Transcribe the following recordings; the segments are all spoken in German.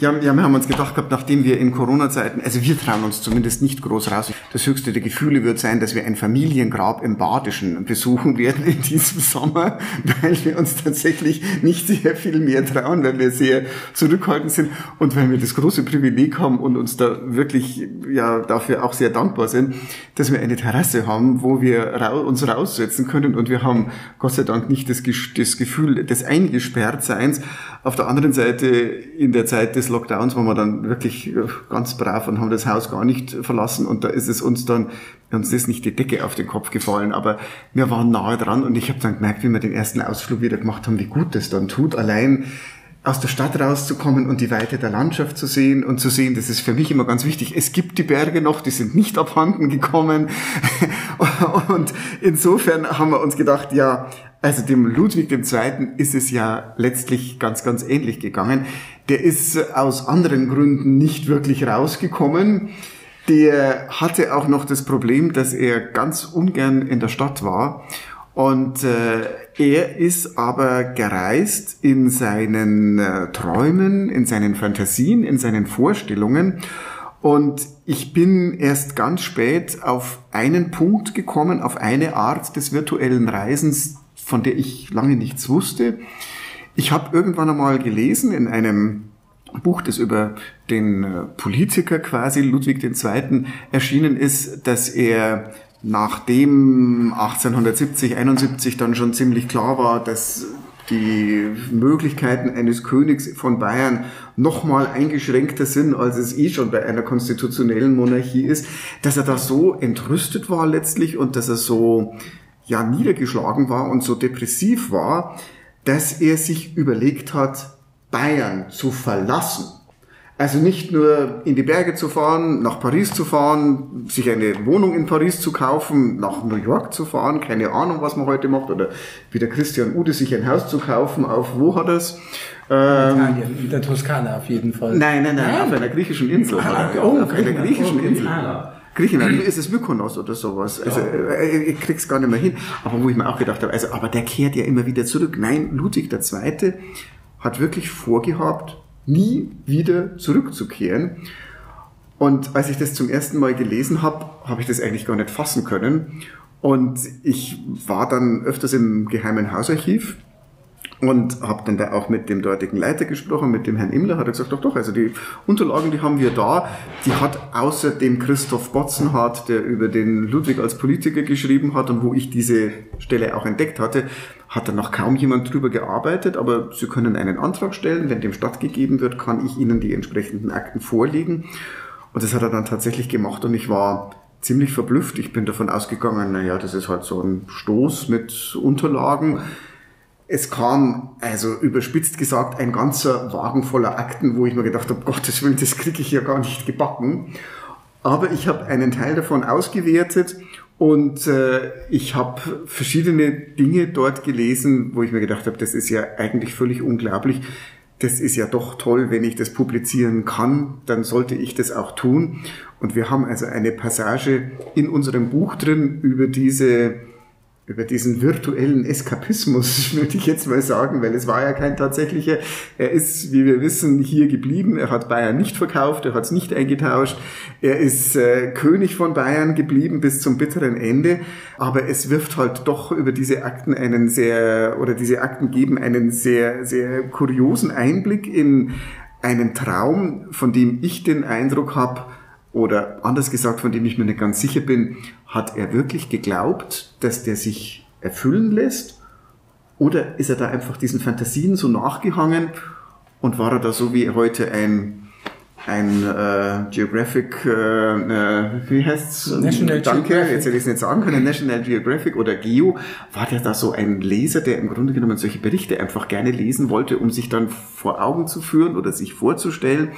Ja, ja, wir haben uns gedacht gehabt, nachdem wir in Corona-Zeiten, also wir trauen uns zumindest nicht groß raus. Das höchste der Gefühle wird sein, dass wir ein Familiengrab im Badischen besuchen werden in diesem Sommer, weil wir uns tatsächlich nicht sehr viel mehr trauen, weil wir sehr zurückhaltend sind und weil wir das große Privileg haben und uns da wirklich ja dafür auch sehr dankbar sind, dass wir eine Terrasse haben, wo wir uns raussetzen können und wir haben Gott sei Dank nicht das, das Gefühl des Eingesperrtseins. Auf der anderen Seite in der Zeit des Lockdowns waren wir dann wirklich äh, ganz brav und haben das Haus gar nicht verlassen und da ist es uns dann, uns ist nicht die Decke auf den Kopf gefallen, aber wir waren nahe dran und ich habe dann gemerkt, wie wir den ersten Ausflug wieder gemacht haben, wie gut das dann tut, allein aus der Stadt rauszukommen und die Weite der Landschaft zu sehen und zu sehen, das ist für mich immer ganz wichtig. Es gibt die Berge noch, die sind nicht abhanden gekommen. und insofern haben wir uns gedacht, ja, also dem Ludwig II. ist es ja letztlich ganz, ganz ähnlich gegangen. Der ist aus anderen Gründen nicht wirklich rausgekommen. Der hatte auch noch das Problem, dass er ganz ungern in der Stadt war. Und äh, er ist aber gereist in seinen äh, Träumen, in seinen Fantasien, in seinen Vorstellungen. Und ich bin erst ganz spät auf einen Punkt gekommen, auf eine Art des virtuellen Reisens, von der ich lange nichts wusste. Ich habe irgendwann einmal gelesen in einem Buch, das über den äh, Politiker quasi Ludwig II. erschienen ist, dass er nachdem 1870, 71 dann schon ziemlich klar war, dass die Möglichkeiten eines Königs von Bayern nochmal eingeschränkter sind, als es eh schon bei einer konstitutionellen Monarchie ist, dass er da so entrüstet war letztlich und dass er so ja niedergeschlagen war und so depressiv war, dass er sich überlegt hat, Bayern zu verlassen. Also nicht nur in die Berge zu fahren, nach Paris zu fahren, sich eine Wohnung in Paris zu kaufen, nach New York zu fahren, keine Ahnung, was man heute macht, oder wie der Christian Ude sich ein Haus zu kaufen, auf wo hat es? Ähm, Italien, in der Toskana auf jeden Fall. Nein, nein, nein, nein. auf einer griechischen Insel. Ah, oh, auf einer griechischen Insel. Ah. Griechenland, ist es Mykonos oder sowas. Also äh, ich krieg's gar nicht mehr hin. Aber wo ich mir auch gedacht habe, also aber der kehrt ja immer wieder zurück. Nein, Ludwig II. hat wirklich vorgehabt, nie wieder zurückzukehren. Und als ich das zum ersten Mal gelesen habe, habe ich das eigentlich gar nicht fassen können. Und ich war dann öfters im Geheimen Hausarchiv und habe dann da auch mit dem dortigen Leiter gesprochen, mit dem Herrn Immler, hat er gesagt, doch, doch, also die Unterlagen, die haben wir da. Die hat außer dem Christoph Botzenhardt, der über den Ludwig als Politiker geschrieben hat und wo ich diese Stelle auch entdeckt hatte, hat dann noch kaum jemand drüber gearbeitet, aber Sie können einen Antrag stellen, wenn dem stattgegeben wird, kann ich Ihnen die entsprechenden Akten vorlegen. Und das hat er dann tatsächlich gemacht und ich war ziemlich verblüfft. Ich bin davon ausgegangen, naja, das ist halt so ein Stoß mit Unterlagen. Es kam, also überspitzt gesagt, ein ganzer Wagen voller Akten, wo ich mir gedacht habe, Gottes Willen, das kriege ich ja gar nicht gebacken. Aber ich habe einen Teil davon ausgewertet und äh, ich habe verschiedene Dinge dort gelesen, wo ich mir gedacht habe, das ist ja eigentlich völlig unglaublich. Das ist ja doch toll, wenn ich das publizieren kann, dann sollte ich das auch tun. Und wir haben also eine Passage in unserem Buch drin über diese über diesen virtuellen Eskapismus, würde ich jetzt mal sagen, weil es war ja kein tatsächlicher. Er ist, wie wir wissen, hier geblieben. Er hat Bayern nicht verkauft, er hat es nicht eingetauscht. Er ist äh, König von Bayern geblieben bis zum bitteren Ende. Aber es wirft halt doch über diese Akten einen sehr, oder diese Akten geben einen sehr, sehr kuriosen Einblick in einen Traum, von dem ich den Eindruck habe, oder anders gesagt, von dem ich mir nicht ganz sicher bin, hat er wirklich geglaubt, dass der sich erfüllen lässt? Oder ist er da einfach diesen Fantasien so nachgehangen und war er da so wie heute ein, ein äh, Geographic, äh, äh, wie heißt's? National Danke, Geographic. jetzt hätte ich es nicht sagen können, National Geographic oder Geo. War der da so ein Leser, der im Grunde genommen solche Berichte einfach gerne lesen wollte, um sich dann vor Augen zu führen oder sich vorzustellen?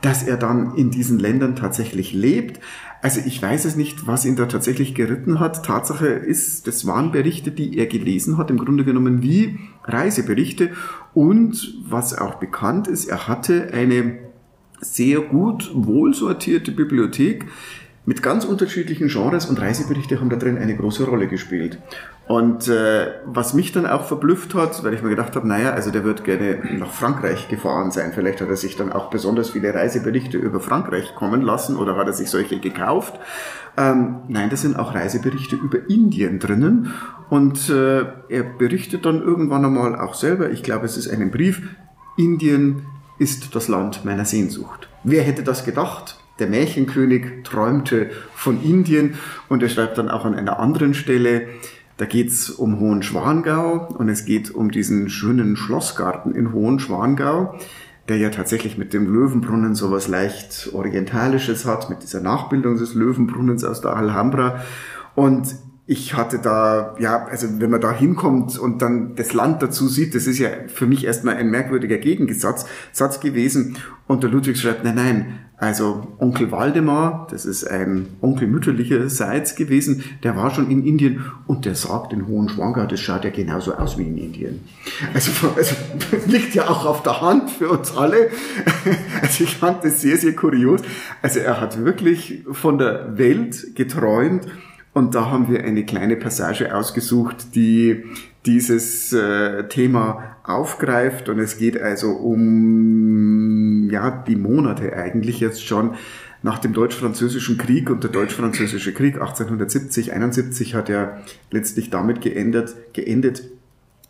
dass er dann in diesen Ländern tatsächlich lebt. Also ich weiß es nicht, was ihn da tatsächlich geritten hat. Tatsache ist, das waren Berichte, die er gelesen hat, im Grunde genommen wie Reiseberichte. Und was auch bekannt ist, er hatte eine sehr gut wohlsortierte Bibliothek, mit ganz unterschiedlichen Genres und Reiseberichte haben da drin eine große Rolle gespielt. Und äh, was mich dann auch verblüfft hat, weil ich mir gedacht habe, naja, also der wird gerne nach Frankreich gefahren sein. Vielleicht hat er sich dann auch besonders viele Reiseberichte über Frankreich kommen lassen oder hat er sich solche gekauft. Ähm, nein, das sind auch Reiseberichte über Indien drinnen. Und äh, er berichtet dann irgendwann einmal auch selber, ich glaube, es ist ein Brief, Indien ist das Land meiner Sehnsucht. Wer hätte das gedacht? Der Märchenkönig träumte von Indien und er schreibt dann auch an einer anderen Stelle, da geht's um Hohenschwangau und es geht um diesen schönen Schlossgarten in Hohenschwangau, der ja tatsächlich mit dem Löwenbrunnen sowas leicht Orientalisches hat, mit dieser Nachbildung des Löwenbrunnens aus der Alhambra. Und ich hatte da, ja, also wenn man da hinkommt und dann das Land dazu sieht, das ist ja für mich erstmal ein merkwürdiger Gegensatz Satz gewesen. Und der Ludwig schreibt, nein, nein, also Onkel Waldemar, das ist ein Onkel mütterlicherseits gewesen, der war schon in Indien und der sagt in Hohenschwangau, das schaut ja genauso aus wie in Indien. Also, also liegt ja auch auf der Hand für uns alle. Also ich fand das sehr, sehr kurios. Also er hat wirklich von der Welt geträumt und da haben wir eine kleine Passage ausgesucht, die dieses äh, Thema aufgreift. Und es geht also um ja die Monate eigentlich jetzt schon nach dem Deutsch-Französischen Krieg und der Deutsch-Französische Krieg 1870, 71 hat ja letztlich damit geendet, geendet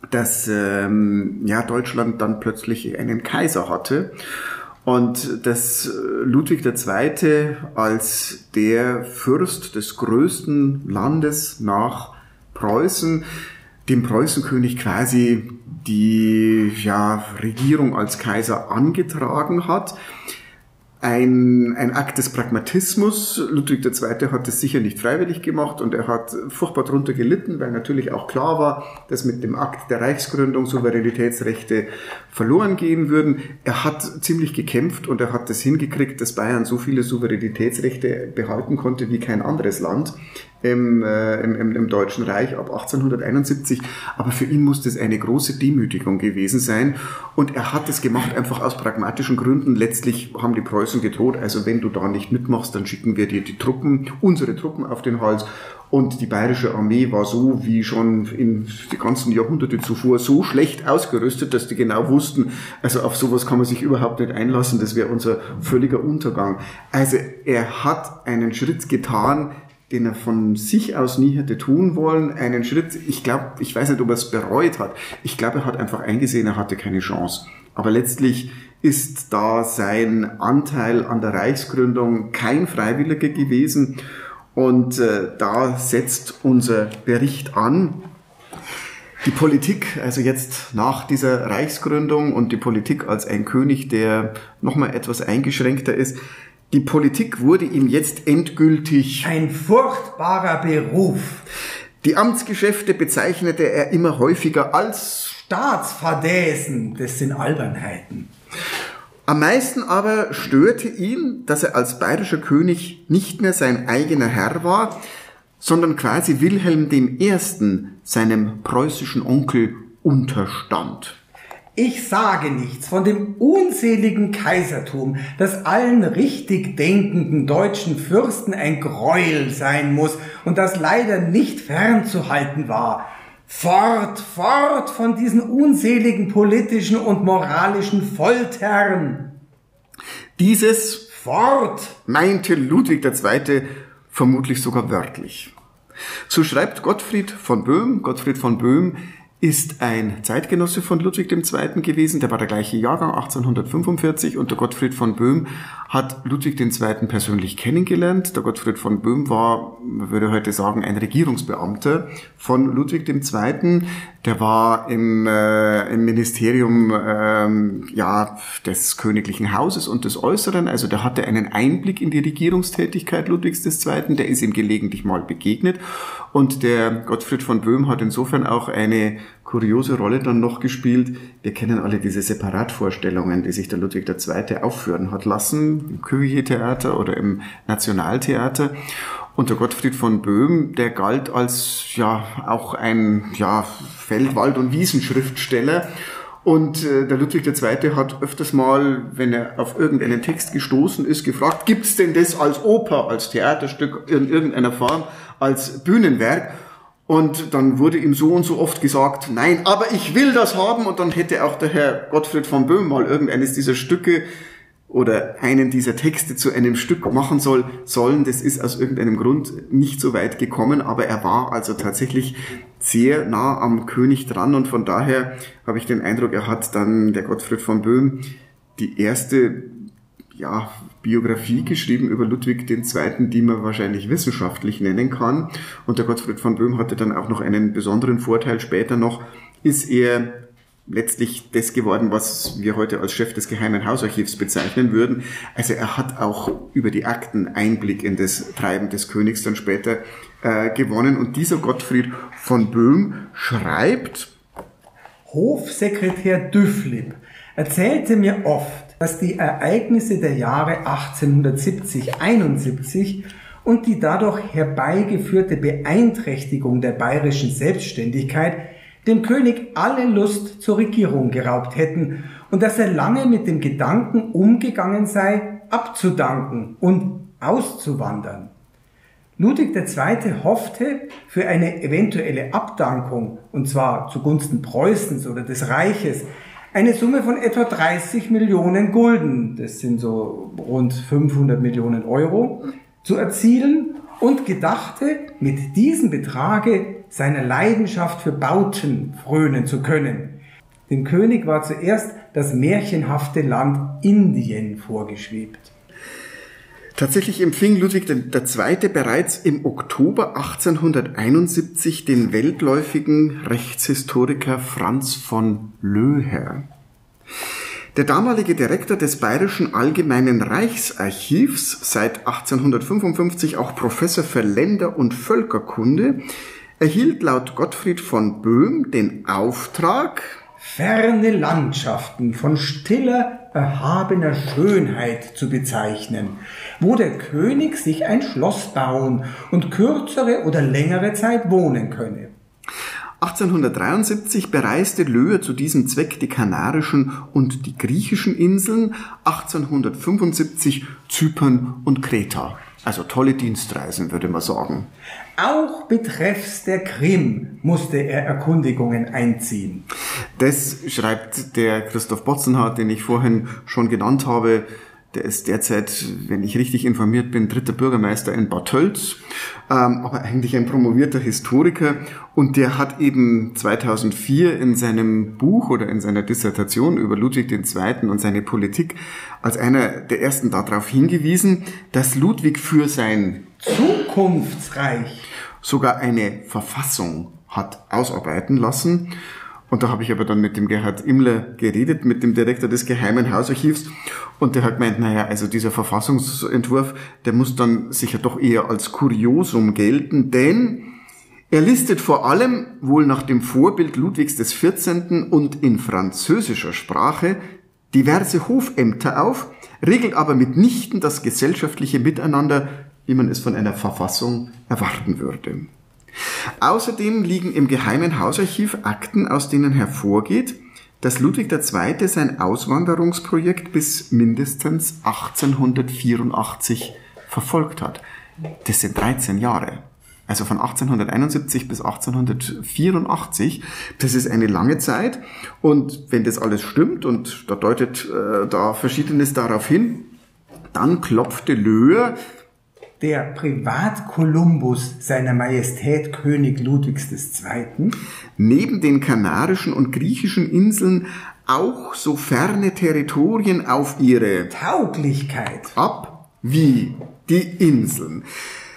dass ähm, ja, Deutschland dann plötzlich einen Kaiser hatte und dass Ludwig II. als der Fürst des größten Landes nach Preußen, dem Preußenkönig quasi die ja, Regierung als Kaiser angetragen hat ein, ein Akt des Pragmatismus. Ludwig II. hat es sicher nicht freiwillig gemacht und er hat furchtbar darunter gelitten, weil natürlich auch klar war, dass mit dem Akt der Reichsgründung Souveränitätsrechte verloren gehen würden. Er hat ziemlich gekämpft und er hat es hingekriegt, dass Bayern so viele Souveränitätsrechte behalten konnte wie kein anderes Land im, äh, im, im, im Deutschen Reich ab 1871. Aber für ihn muss das eine große Demütigung gewesen sein. Und er hat es gemacht einfach aus pragmatischen Gründen. Letztlich haben die Preußen gedroht, also wenn du da nicht mitmachst, dann schicken wir dir die Truppen, unsere Truppen auf den Hals. Und die bayerische Armee war so wie schon in die ganzen Jahrhunderte zuvor so schlecht ausgerüstet, dass die genau wussten, also auf sowas kann man sich überhaupt nicht einlassen, das wäre unser völliger Untergang. Also er hat einen Schritt getan, den er von sich aus nie hätte tun wollen, einen Schritt, ich glaube, ich weiß nicht, ob er es bereut hat. Ich glaube, er hat einfach eingesehen, er hatte keine Chance. Aber letztlich ist da sein Anteil an der Reichsgründung kein freiwilliger gewesen. Und äh, da setzt unser Bericht an. Die Politik, also jetzt nach dieser Reichsgründung und die Politik als ein König, der nochmal etwas eingeschränkter ist, die Politik wurde ihm jetzt endgültig ein furchtbarer Beruf. Die Amtsgeschäfte bezeichnete er immer häufiger als Staatsfadäsen. Das sind Albernheiten. Am meisten aber störte ihn, dass er als bayerischer König nicht mehr sein eigener Herr war, sondern quasi Wilhelm I., seinem preußischen Onkel, unterstand. Ich sage nichts von dem unseligen Kaisertum, das allen richtig denkenden deutschen Fürsten ein Gräuel sein muss und das leider nicht fernzuhalten war. Fort, fort von diesen unseligen politischen und moralischen Foltern. Dieses Fort meinte Ludwig II. vermutlich sogar wörtlich. So schreibt Gottfried von Böhm, Gottfried von Böhm ist ein Zeitgenosse von Ludwig II. gewesen, der war der gleiche Jahrgang 1845 und der Gottfried von Böhm hat Ludwig II. persönlich kennengelernt. Der Gottfried von Böhm war, man würde heute sagen, ein Regierungsbeamter von Ludwig II. Der war im, äh, im Ministerium ähm, ja, des königlichen Hauses und des Äußeren, also der hatte einen Einblick in die Regierungstätigkeit Ludwigs II., der ist ihm gelegentlich mal begegnet und der Gottfried von Böhm hat insofern auch eine kuriose Rolle dann noch gespielt. Wir kennen alle diese Separatvorstellungen, die sich der Ludwig II. aufführen hat lassen, im Cuvier-Theater oder im Nationaltheater. Und der Gottfried von Böhm, der galt als ja auch ein ja, Feld-, Wald- und Wiesenschriftsteller. Und äh, der Ludwig II. hat öfters mal, wenn er auf irgendeinen Text gestoßen ist, gefragt, gibt's denn das als Oper, als Theaterstück in irgendeiner Form, als Bühnenwerk? Und dann wurde ihm so und so oft gesagt, nein, aber ich will das haben. Und dann hätte auch der Herr Gottfried von Böhm mal irgendeines dieser Stücke oder einen dieser Texte zu einem Stück machen soll, sollen. Das ist aus irgendeinem Grund nicht so weit gekommen, aber er war also tatsächlich sehr nah am König dran und von daher habe ich den Eindruck, er hat dann der Gottfried von Böhm die erste ja, Biografie geschrieben über Ludwig II., die man wahrscheinlich wissenschaftlich nennen kann. Und der Gottfried von Böhm hatte dann auch noch einen besonderen Vorteil. Später noch ist er letztlich das geworden, was wir heute als Chef des Geheimen Hausarchivs bezeichnen würden. Also er hat auch über die Akten Einblick in das Treiben des Königs dann später äh, gewonnen. Und dieser Gottfried von Böhm schreibt, Hofsekretär Düfflib erzählte mir oft, dass die Ereignisse der Jahre 1870-71 und die dadurch herbeigeführte Beeinträchtigung der bayerischen Selbstständigkeit dem König alle Lust zur Regierung geraubt hätten und dass er lange mit dem Gedanken umgegangen sei, abzudanken und auszuwandern. Ludwig II. hoffte für eine eventuelle Abdankung, und zwar zugunsten Preußens oder des Reiches, eine Summe von etwa 30 Millionen Gulden, das sind so rund 500 Millionen Euro, zu erzielen und gedachte, mit diesem Betrage seiner Leidenschaft für Bauten frönen zu können. Dem König war zuerst das märchenhafte Land Indien vorgeschwebt. Tatsächlich empfing Ludwig II. bereits im Oktober 1871 den weltläufigen Rechtshistoriker Franz von Löher. Der damalige Direktor des Bayerischen Allgemeinen Reichsarchivs, seit 1855 auch Professor für Länder- und Völkerkunde, erhielt laut Gottfried von Böhm den Auftrag, ferne Landschaften von stiller, erhabener Schönheit zu bezeichnen, wo der König sich ein Schloss bauen und kürzere oder längere Zeit wohnen könne. 1873 bereiste Löhr zu diesem Zweck die Kanarischen und die griechischen Inseln, 1875 Zypern und Kreta. Also tolle Dienstreisen, würde man sagen. Auch betreffs der Krim musste er Erkundigungen einziehen. Das schreibt der Christoph Botzenhardt, den ich vorhin schon genannt habe, der ist derzeit, wenn ich richtig informiert bin, dritter Bürgermeister in Bad Tölz, ähm, aber eigentlich ein promovierter Historiker. Und der hat eben 2004 in seinem Buch oder in seiner Dissertation über Ludwig II. und seine Politik als einer der ersten darauf hingewiesen, dass Ludwig für sein Zukunftsreich sogar eine Verfassung hat ausarbeiten lassen. Und da habe ich aber dann mit dem Gerhard Immler geredet, mit dem Direktor des Geheimen Hausarchivs. Und der hat gemeint, naja, also dieser Verfassungsentwurf, der muss dann sicher doch eher als Kuriosum gelten, denn er listet vor allem wohl nach dem Vorbild Ludwigs des 14. und in französischer Sprache diverse Hofämter auf, regelt aber mitnichten das gesellschaftliche Miteinander, wie man es von einer Verfassung erwarten würde. Außerdem liegen im Geheimen Hausarchiv Akten, aus denen hervorgeht, dass Ludwig II. sein Auswanderungsprojekt bis mindestens 1884 verfolgt hat. Das sind 13 Jahre. Also von 1871 bis 1884. Das ist eine lange Zeit. Und wenn das alles stimmt, und da deutet äh, da Verschiedenes darauf hin, dann klopfte Löhr der Privatkolumbus seiner Majestät König Ludwigs II. neben den Kanarischen und Griechischen Inseln auch so ferne Territorien auf ihre Tauglichkeit ab wie die Inseln.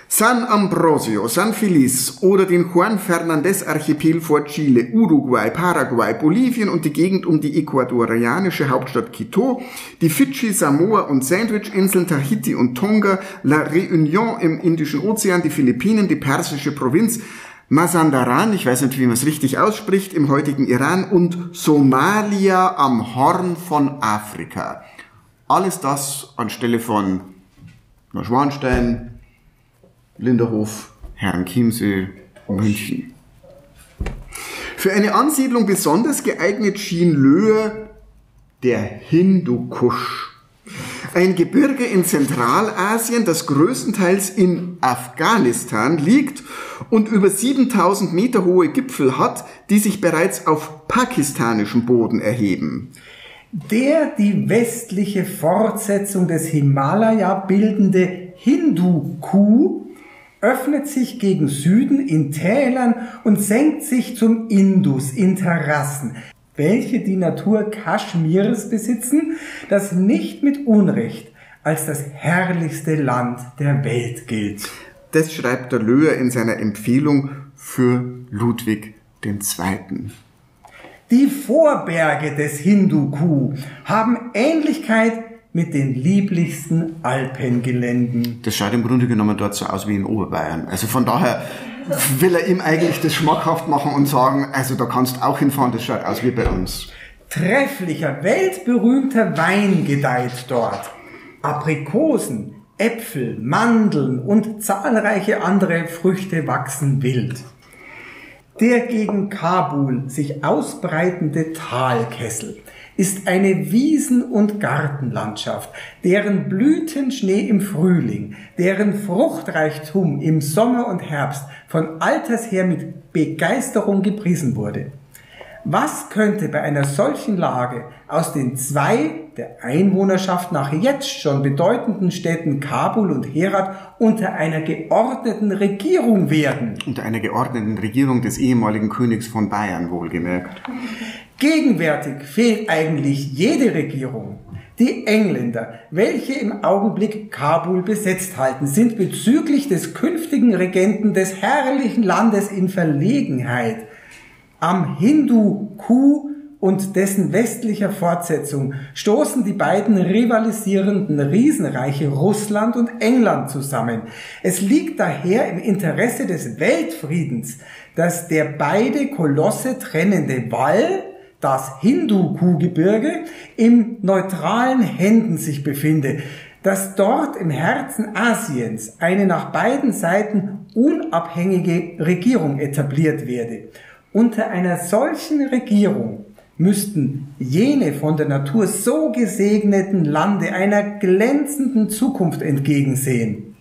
San Ambrosio, San Feliz oder den Juan Fernandez Archipel vor Chile, Uruguay, Paraguay, Bolivien und die Gegend um die ecuadorianische Hauptstadt Quito, die Fidschi, Samoa und Sandwich-Inseln, Tahiti und Tonga, La Réunion im Indischen Ozean, die Philippinen, die persische Provinz, Mazandaran, ich weiß nicht, wie man es richtig ausspricht, im heutigen Iran und Somalia am Horn von Afrika. Alles das anstelle von Neuschwanstein, Linderhof, Herrn Chiemsee, München. Für eine Ansiedlung besonders geeignet schien Löhe der Hindukusch. Ein Gebirge in Zentralasien, das größtenteils in Afghanistan liegt und über 7000 Meter hohe Gipfel hat, die sich bereits auf pakistanischem Boden erheben. Der die westliche Fortsetzung des Himalaya bildende Hindu-Kuh öffnet sich gegen Süden in Tälern und senkt sich zum Indus in Terrassen, welche die Natur Kaschmirs besitzen, das nicht mit Unrecht als das herrlichste Land der Welt gilt. Das schreibt der Löhr in seiner Empfehlung für Ludwig II. Die Vorberge des Hindukuh haben Ähnlichkeit mit den lieblichsten Alpengeländen. Das schaut im Grunde genommen dort so aus wie in Oberbayern. Also von daher will er ihm eigentlich das schmackhaft machen und sagen, also da kannst auch hinfahren, das schaut aus wie bei uns. Trefflicher, weltberühmter Wein gedeiht dort. Aprikosen, Äpfel, Mandeln und zahlreiche andere Früchte wachsen wild. Der gegen Kabul sich ausbreitende Talkessel ist eine Wiesen- und Gartenlandschaft, deren Blütenschnee im Frühling, deren Fruchtreichtum im Sommer und Herbst von alters her mit Begeisterung gepriesen wurde. Was könnte bei einer solchen Lage aus den zwei der Einwohnerschaft nach jetzt schon bedeutenden Städten Kabul und Herat unter einer geordneten Regierung werden? Unter einer geordneten Regierung des ehemaligen Königs von Bayern wohlgemerkt. Gegenwärtig fehlt eigentlich jede Regierung. Die Engländer, welche im Augenblick Kabul besetzt halten, sind bezüglich des künftigen Regenten des herrlichen Landes in Verlegenheit am Hindu-Kuh und dessen westlicher Fortsetzung stoßen die beiden rivalisierenden Riesenreiche Russland und England zusammen. Es liegt daher im Interesse des Weltfriedens, dass der beide Kolosse trennende Wall, das Hindu-Kuhgebirge, im neutralen Händen sich befinde, dass dort im Herzen Asiens eine nach beiden Seiten unabhängige Regierung etabliert werde unter einer solchen Regierung müssten jene von der Natur so gesegneten Lande einer glänzenden Zukunft entgegensehen.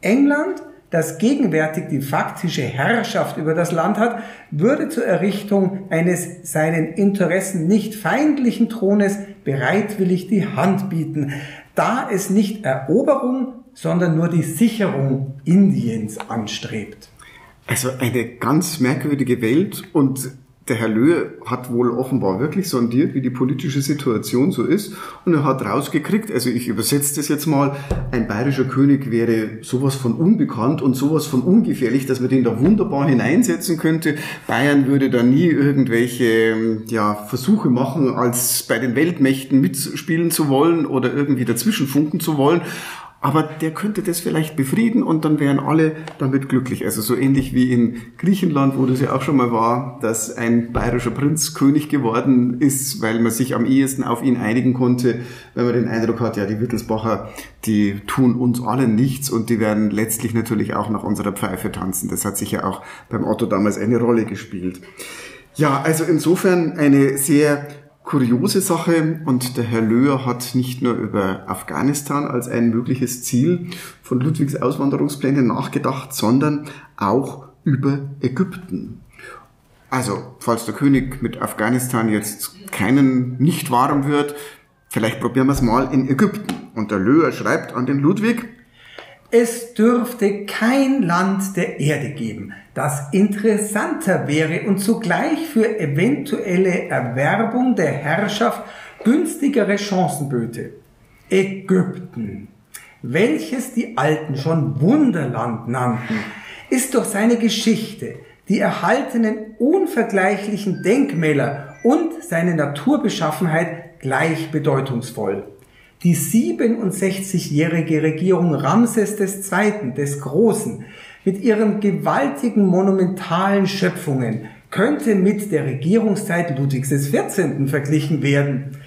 England, das gegenwärtig die faktische Herrschaft über das Land hat, würde zur Errichtung eines seinen Interessen nicht feindlichen Thrones bereitwillig die Hand bieten, da es nicht Eroberung, sondern nur die Sicherung Indiens anstrebt. Also eine ganz merkwürdige Welt und der Herr Löhe hat wohl offenbar wirklich sondiert, wie die politische Situation so ist und er hat rausgekriegt, also ich übersetze das jetzt mal, ein bayerischer König wäre sowas von unbekannt und sowas von ungefährlich, dass man den da wunderbar hineinsetzen könnte. Bayern würde da nie irgendwelche ja, Versuche machen, als bei den Weltmächten mitspielen zu wollen oder irgendwie dazwischen funken zu wollen. Aber der könnte das vielleicht befrieden und dann wären alle damit glücklich. Also so ähnlich wie in Griechenland, wo das ja auch schon mal war, dass ein bayerischer Prinz König geworden ist, weil man sich am ehesten auf ihn einigen konnte, wenn man den Eindruck hat, ja, die Wittelsbacher, die tun uns alle nichts und die werden letztlich natürlich auch nach unserer Pfeife tanzen. Das hat sich ja auch beim Otto damals eine Rolle gespielt. Ja, also insofern eine sehr kuriose Sache und der Herr Löhr hat nicht nur über Afghanistan als ein mögliches Ziel von Ludwigs Auswanderungsplänen nachgedacht, sondern auch über Ägypten. Also, falls der König mit Afghanistan jetzt keinen nicht warm wird, vielleicht probieren wir es mal in Ägypten. Und der Löhr schreibt an den Ludwig, es dürfte kein Land der Erde geben, das interessanter wäre und zugleich für eventuelle Erwerbung der Herrschaft günstigere Chancen böte. Ägypten, welches die Alten schon Wunderland nannten, ist durch seine Geschichte, die erhaltenen unvergleichlichen Denkmäler und seine Naturbeschaffenheit gleich bedeutungsvoll. Die 67-jährige Regierung Ramses II. des Großen mit ihren gewaltigen monumentalen Schöpfungen könnte mit der Regierungszeit Ludwigs XIV. verglichen werden.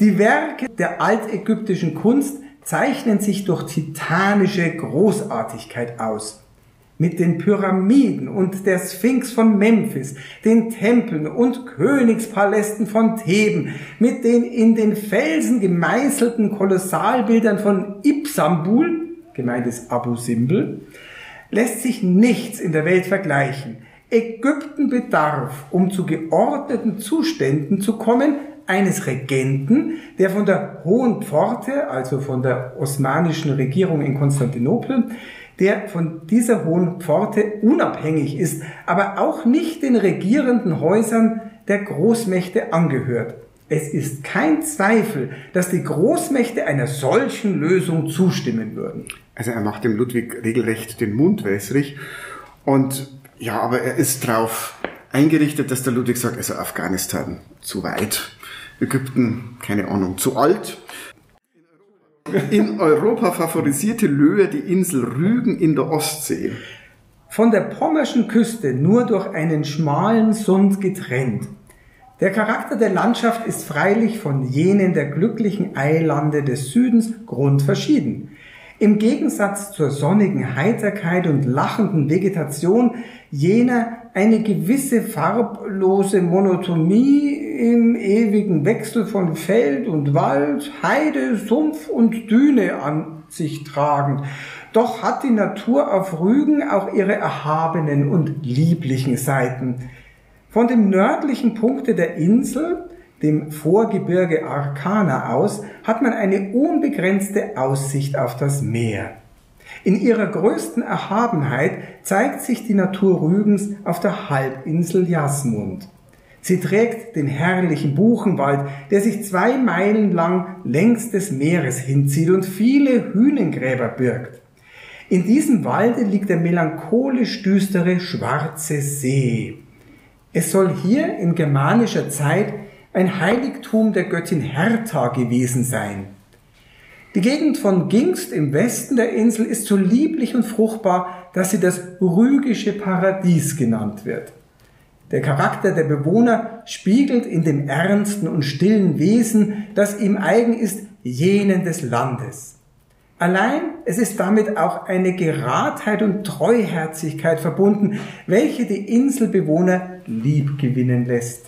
Die Werke der altägyptischen Kunst zeichnen sich durch titanische Großartigkeit aus. mit den Pyramiden und der Sphinx von Memphis, den Tempeln und Königspalästen von Theben, mit den in den Felsen gemeißelten Kolossalbildern von Ipsambul, gemeint ist Abu Simbel, lässt sich nichts in der Welt vergleichen. Ägypten bedarf, um zu geordneten Zuständen zu kommen, eines Regenten, der von der Hohen Pforte, also von der osmanischen Regierung in Konstantinopel, der von dieser Hohen Pforte unabhängig ist, aber auch nicht den regierenden Häusern der Großmächte angehört. Es ist kein Zweifel, dass die Großmächte einer solchen Lösung zustimmen würden. Also er macht dem Ludwig regelrecht den Mund wässrig und ja, aber er ist darauf eingerichtet, dass der Ludwig sagt, also Afghanistan zu weit, Ägypten, keine Ahnung, zu alt. In Europa favorisierte Löhe die Insel Rügen in der Ostsee. Von der pommerschen Küste nur durch einen schmalen Sund getrennt. Der Charakter der Landschaft ist freilich von jenen der glücklichen Eilande des Südens grundverschieden. Im Gegensatz zur sonnigen Heiterkeit und lachenden Vegetation jener eine gewisse farblose Monotonie im ewigen Wechsel von Feld und Wald, Heide, Sumpf und Düne an sich tragend. Doch hat die Natur auf Rügen auch ihre erhabenen und lieblichen Seiten. Von dem nördlichen Punkte der Insel dem Vorgebirge Arkana aus, hat man eine unbegrenzte Aussicht auf das Meer. In ihrer größten Erhabenheit zeigt sich die Natur Rügens auf der Halbinsel Jasmund. Sie trägt den herrlichen Buchenwald, der sich zwei Meilen lang längs des Meeres hinzieht und viele Hünengräber birgt. In diesem Walde liegt der melancholisch düstere Schwarze See. Es soll hier in germanischer Zeit ein Heiligtum der Göttin Hertha gewesen sein. Die Gegend von Gingst im Westen der Insel ist so lieblich und fruchtbar, dass sie das rügische Paradies genannt wird. Der Charakter der Bewohner spiegelt in dem ernsten und stillen Wesen, das ihm eigen ist, jenen des Landes. Allein es ist damit auch eine Geradheit und Treuherzigkeit verbunden, welche die Inselbewohner lieb gewinnen lässt.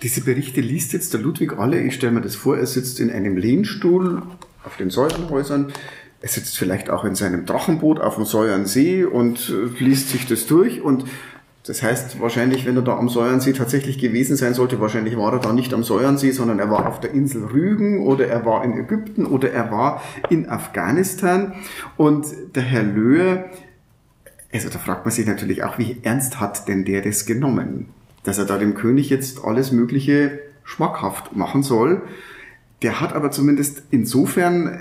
Diese Berichte liest jetzt der Ludwig alle. Ich stelle mir das vor, er sitzt in einem Lehnstuhl auf den Säulenhäusern. Er sitzt vielleicht auch in seinem Drachenboot auf dem Säuernsee und äh, liest sich das durch. Und das heißt wahrscheinlich, wenn er da am Säuernsee tatsächlich gewesen sein sollte, wahrscheinlich war er da nicht am Säuernsee, sondern er war auf der Insel Rügen oder er war in Ägypten oder er war in Afghanistan. Und der Herr Löhe, also da fragt man sich natürlich auch, wie ernst hat denn der das genommen? dass er da dem König jetzt alles Mögliche schmackhaft machen soll. Der hat aber zumindest insofern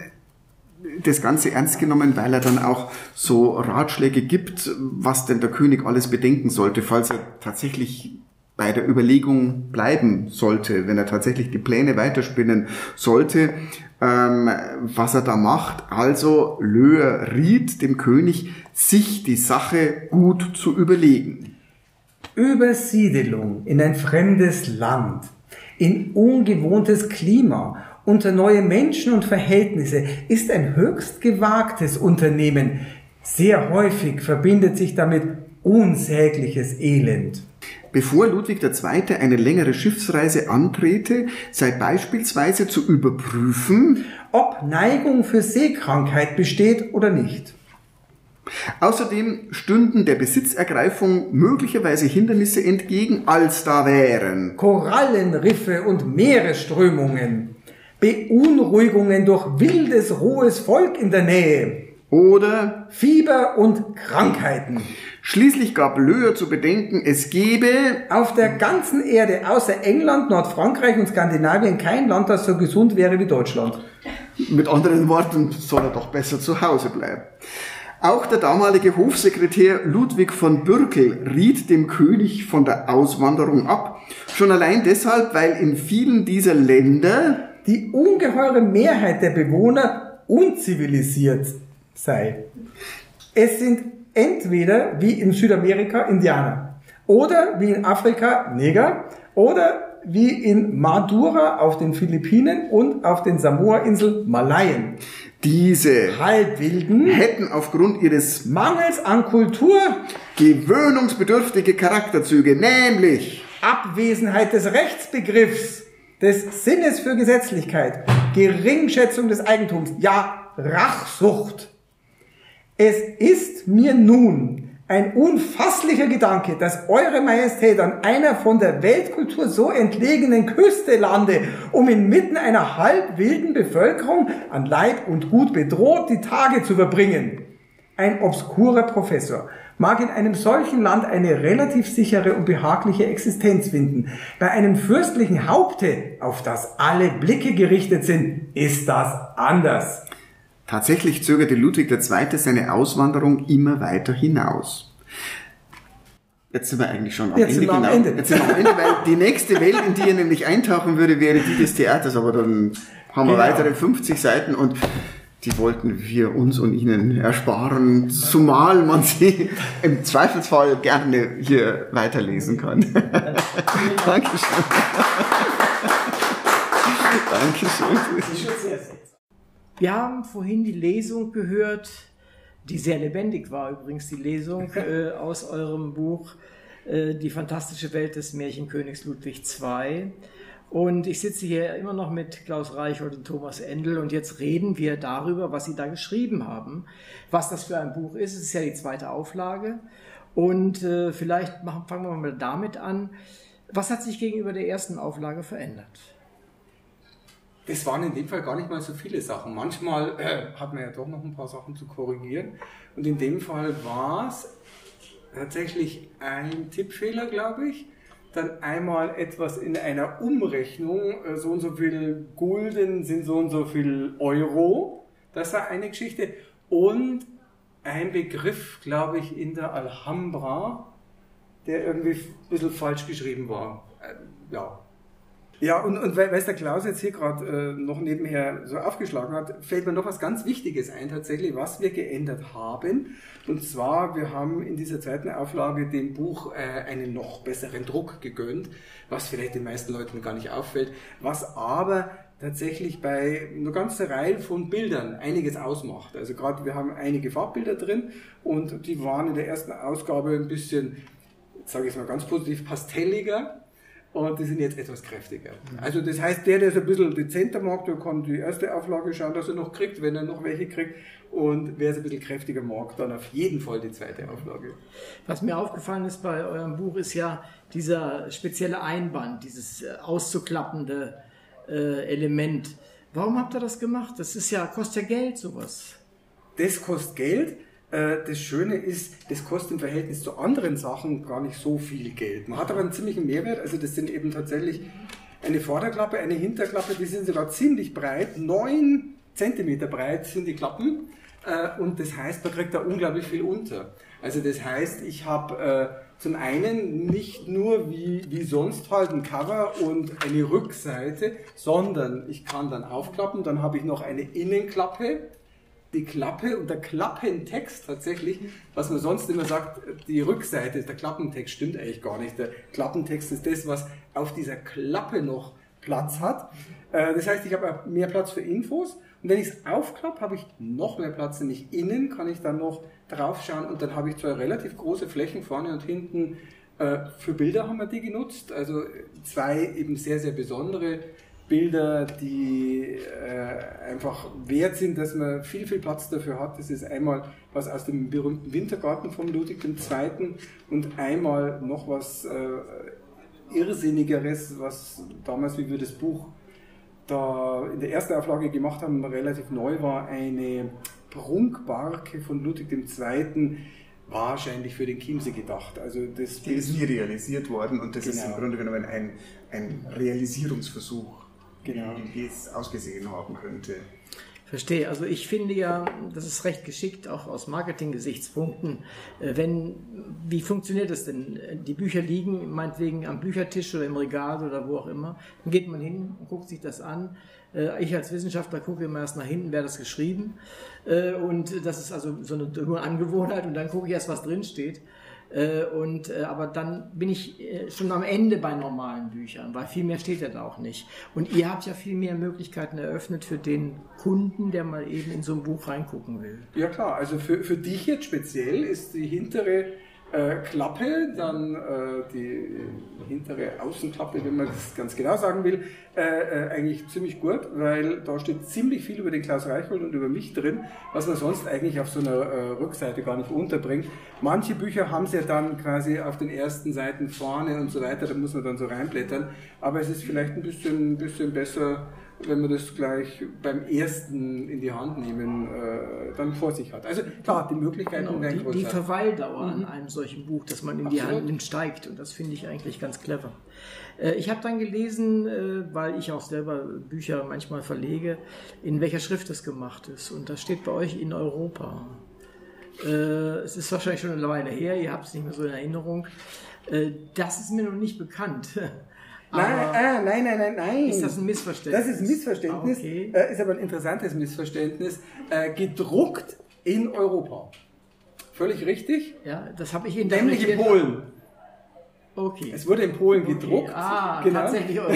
das Ganze ernst genommen, weil er dann auch so Ratschläge gibt, was denn der König alles bedenken sollte, falls er tatsächlich bei der Überlegung bleiben sollte, wenn er tatsächlich die Pläne weiterspinnen sollte, ähm, was er da macht. Also Löhr riet dem König, sich die Sache gut zu überlegen. Übersiedelung in ein fremdes Land, in ungewohntes Klima, unter neue Menschen und Verhältnisse ist ein höchst gewagtes Unternehmen. Sehr häufig verbindet sich damit unsägliches Elend. Bevor Ludwig II. eine längere Schiffsreise antrete, sei beispielsweise zu überprüfen, ob Neigung für Seekrankheit besteht oder nicht. Außerdem stünden der Besitzergreifung möglicherweise Hindernisse entgegen, als da wären Korallenriffe und Meeresströmungen, Beunruhigungen durch wildes, rohes Volk in der Nähe oder Fieber und Krankheiten. Schließlich gab Löhr zu bedenken, es gebe auf der ganzen Erde außer England, Nordfrankreich und Skandinavien kein Land, das so gesund wäre wie Deutschland. Mit anderen Worten soll er doch besser zu Hause bleiben. Auch der damalige Hofsekretär Ludwig von Bürkel riet dem König von der Auswanderung ab, schon allein deshalb, weil in vielen dieser Länder die ungeheure Mehrheit der Bewohner unzivilisiert sei. Es sind entweder wie in Südamerika Indianer oder wie in Afrika Neger oder wie in Madura auf den Philippinen und auf den Samoa-Inseln Malayen. Diese Halbwilden hätten aufgrund ihres mangels an Kultur, gewöhnungsbedürftige Charakterzüge, nämlich Abwesenheit des Rechtsbegriffs, des Sinnes für Gesetzlichkeit, Geringschätzung des Eigentums, ja Rachsucht. Es ist mir nun ein unfasslicher Gedanke, dass Eure Majestät an einer von der Weltkultur so entlegenen Küste lande, um inmitten einer halbwilden Bevölkerung an Leib und Gut bedroht die Tage zu verbringen. Ein obskurer Professor mag in einem solchen Land eine relativ sichere und behagliche Existenz finden. Bei einem fürstlichen Haupte, auf das alle Blicke gerichtet sind, ist das anders. Tatsächlich zögerte Ludwig II. seine Auswanderung immer weiter hinaus. Jetzt sind wir eigentlich schon am Jetzt Ende. genau. Ende. Jetzt sind wir am Ende, weil die nächste Welt, in die er nämlich eintauchen würde, wäre die des Theaters. Aber dann haben wir Genau. weitere 50 Seiten und die wollten wir uns und Ihnen ersparen, zumal man sie im Zweifelsfall gerne hier weiterlesen kann. Dankeschön. Dankeschön. Wir haben vorhin die Lesung gehört, die sehr lebendig war übrigens, die Lesung äh, aus eurem Buch äh, Die fantastische Welt des Märchenkönigs Ludwig II. Und ich sitze hier immer noch mit Klaus Reichhold und Thomas Endel und jetzt reden wir darüber, was sie da geschrieben haben, was das für ein Buch ist. Es ist ja die zweite Auflage. Und äh, vielleicht machen, fangen wir mal damit an. Was hat sich gegenüber der ersten Auflage verändert? Es waren in dem Fall gar nicht mal so viele Sachen. Manchmal äh, hat man ja doch noch ein paar Sachen zu korrigieren. Und in dem Fall war es tatsächlich ein Tippfehler, glaube ich. Dann einmal etwas in einer Umrechnung, äh, so und so viel Gulden sind so und so viel Euro. Das war eine Geschichte. Und ein Begriff, glaube ich, in der Alhambra, der irgendwie ein bisschen falsch geschrieben war. Äh, ja, ja, und, und weil weil der Klaus jetzt hier gerade äh, noch nebenher so aufgeschlagen hat, fällt mir noch was ganz Wichtiges ein tatsächlich, was wir geändert haben. Und zwar, wir haben in dieser zweiten Auflage dem Buch äh, einen noch besseren Druck gegönnt, was vielleicht den meisten Leuten gar nicht auffällt, was aber tatsächlich bei einer ganzen Reihe von Bildern einiges ausmacht. Also gerade wir haben einige Farbbilder drin und die waren in der ersten Ausgabe ein bisschen, sage ich mal ganz positiv, pastelliger. Und die sind jetzt etwas kräftiger. Also das heißt, der, der es ein bisschen dezenter mag, der kann die erste Auflage schauen, dass er noch kriegt, wenn er noch welche kriegt. Und wer es ein bisschen kräftiger mag, dann auf jeden Fall die zweite Auflage. Was mir aufgefallen ist bei eurem Buch, ist ja dieser spezielle Einband, dieses äh, auszuklappende äh, Element. Warum habt ihr das gemacht? Das ist ja, kostet ja Geld, sowas. Das kostet Geld. Äh, Das Schöne ist, das kostet im Verhältnis zu anderen Sachen gar nicht so viel Geld. Man hat aber einen ziemlichen Mehrwert. Also das sind eben tatsächlich eine Vorderklappe, eine Hinterklappe, die sind sogar ziemlich breit. Neun Zentimeter breit sind die Klappen. Äh, Und das heißt, man kriegt da unglaublich viel unter. Also das heißt, ich habe äh, zum einen nicht nur wie, wie sonst halt ein Cover und eine Rückseite, sondern ich kann dann aufklappen, dann habe ich noch eine Innenklappe, die Klappe und der Klappentext tatsächlich, was man sonst immer sagt, die Rückseite ist der Klappentext, stimmt eigentlich gar nicht. Der Klappentext ist das, was auf dieser Klappe noch Platz hat. Äh, Das heißt, ich habe mehr Platz für Infos. Und wenn ich es aufklappe, habe ich noch mehr Platz, nämlich innen kann ich dann noch draufschauen und dann habe ich zwei relativ große Flächen vorne und hinten. Äh, Für Bilder haben wir die genutzt, also zwei eben sehr, sehr besondere Bilder, die äh, einfach wert sind, dass man viel, viel Platz dafür hat. Das ist einmal was aus dem berühmten Wintergarten von Ludwig II. und einmal noch was äh, Irrsinnigeres, was damals, wie wir das Buch da in der ersten Auflage gemacht haben, relativ neu war, eine Prunkbarke von Ludwig II. wahrscheinlich für den Chiemsee gedacht. Also das Die ist nie realisiert worden und das ist im Genau. Grunde genommen ein, ein Realisierungsversuch, Genau. wie es ausgesehen haben könnte. Verstehe. Also ich finde ja, das ist recht geschickt, auch aus Marketing-Gesichtspunkten. Äh, Wenn, wie funktioniert das denn? Die Bücher liegen meinetwegen am Büchertisch oder im Regal oder wo auch immer. Dann geht man hin und guckt sich das an. Äh, Ich als Wissenschaftler gucke immer erst nach hinten, wer das geschrieben. Äh, Und das ist also so eine, Angewohnheit und dann gucke ich erst, was drin steht. Äh, und, äh, aber dann bin ich äh, schon am Ende bei normalen Büchern, weil viel mehr steht ja da auch nicht. Und ihr habt ja viel mehr Möglichkeiten eröffnet für den Kunden, der mal eben in so ein Buch reingucken will. Ja klar, also für, für dich jetzt speziell ist die hintere äh, Klappe, dann äh, die hintere Außenklappe, wenn man das ganz genau sagen will, äh, äh, eigentlich ziemlich gut, weil da steht ziemlich viel über den Klaus Reichhold und über mich drin, was man sonst eigentlich auf so einer äh, Rückseite gar nicht unterbringt. Manche Bücher haben es ja dann quasi auf den ersten Seiten vorne und so weiter, da muss man dann so reinblättern, aber es ist vielleicht ein bisschen, bisschen besser wenn man das gleich beim ersten in die Hand nehmen, äh, dann vor sich hat. Also klar, die Möglichkeiten Genau, werden die, größer. die Verweildauer an einem solchen Buch, dass man in die Absolut. Hand nimmt, steigt. Und das finde ich eigentlich ganz clever. Äh, Ich habe dann gelesen, äh, weil ich auch selber Bücher manchmal verlege, in welcher Schrift das gemacht ist. Und das steht bei euch in Europa. Äh, Es ist wahrscheinlich schon eine Weile her, ihr habt es nicht mehr so in Erinnerung. Das ist mir noch nicht bekannt. Nein, ah, nein, nein, nein, nein. ist das ein Missverständnis? Das ist ein Missverständnis, Ah, okay. äh, ist aber ein interessantes Missverständnis. Äh, gedruckt in Europa. Völlig richtig. Ja, das habe ich Nämlich in. Polen. Okay. Es wurde in Polen Okay. gedruckt. Ah, genau. tatsächlich Europa.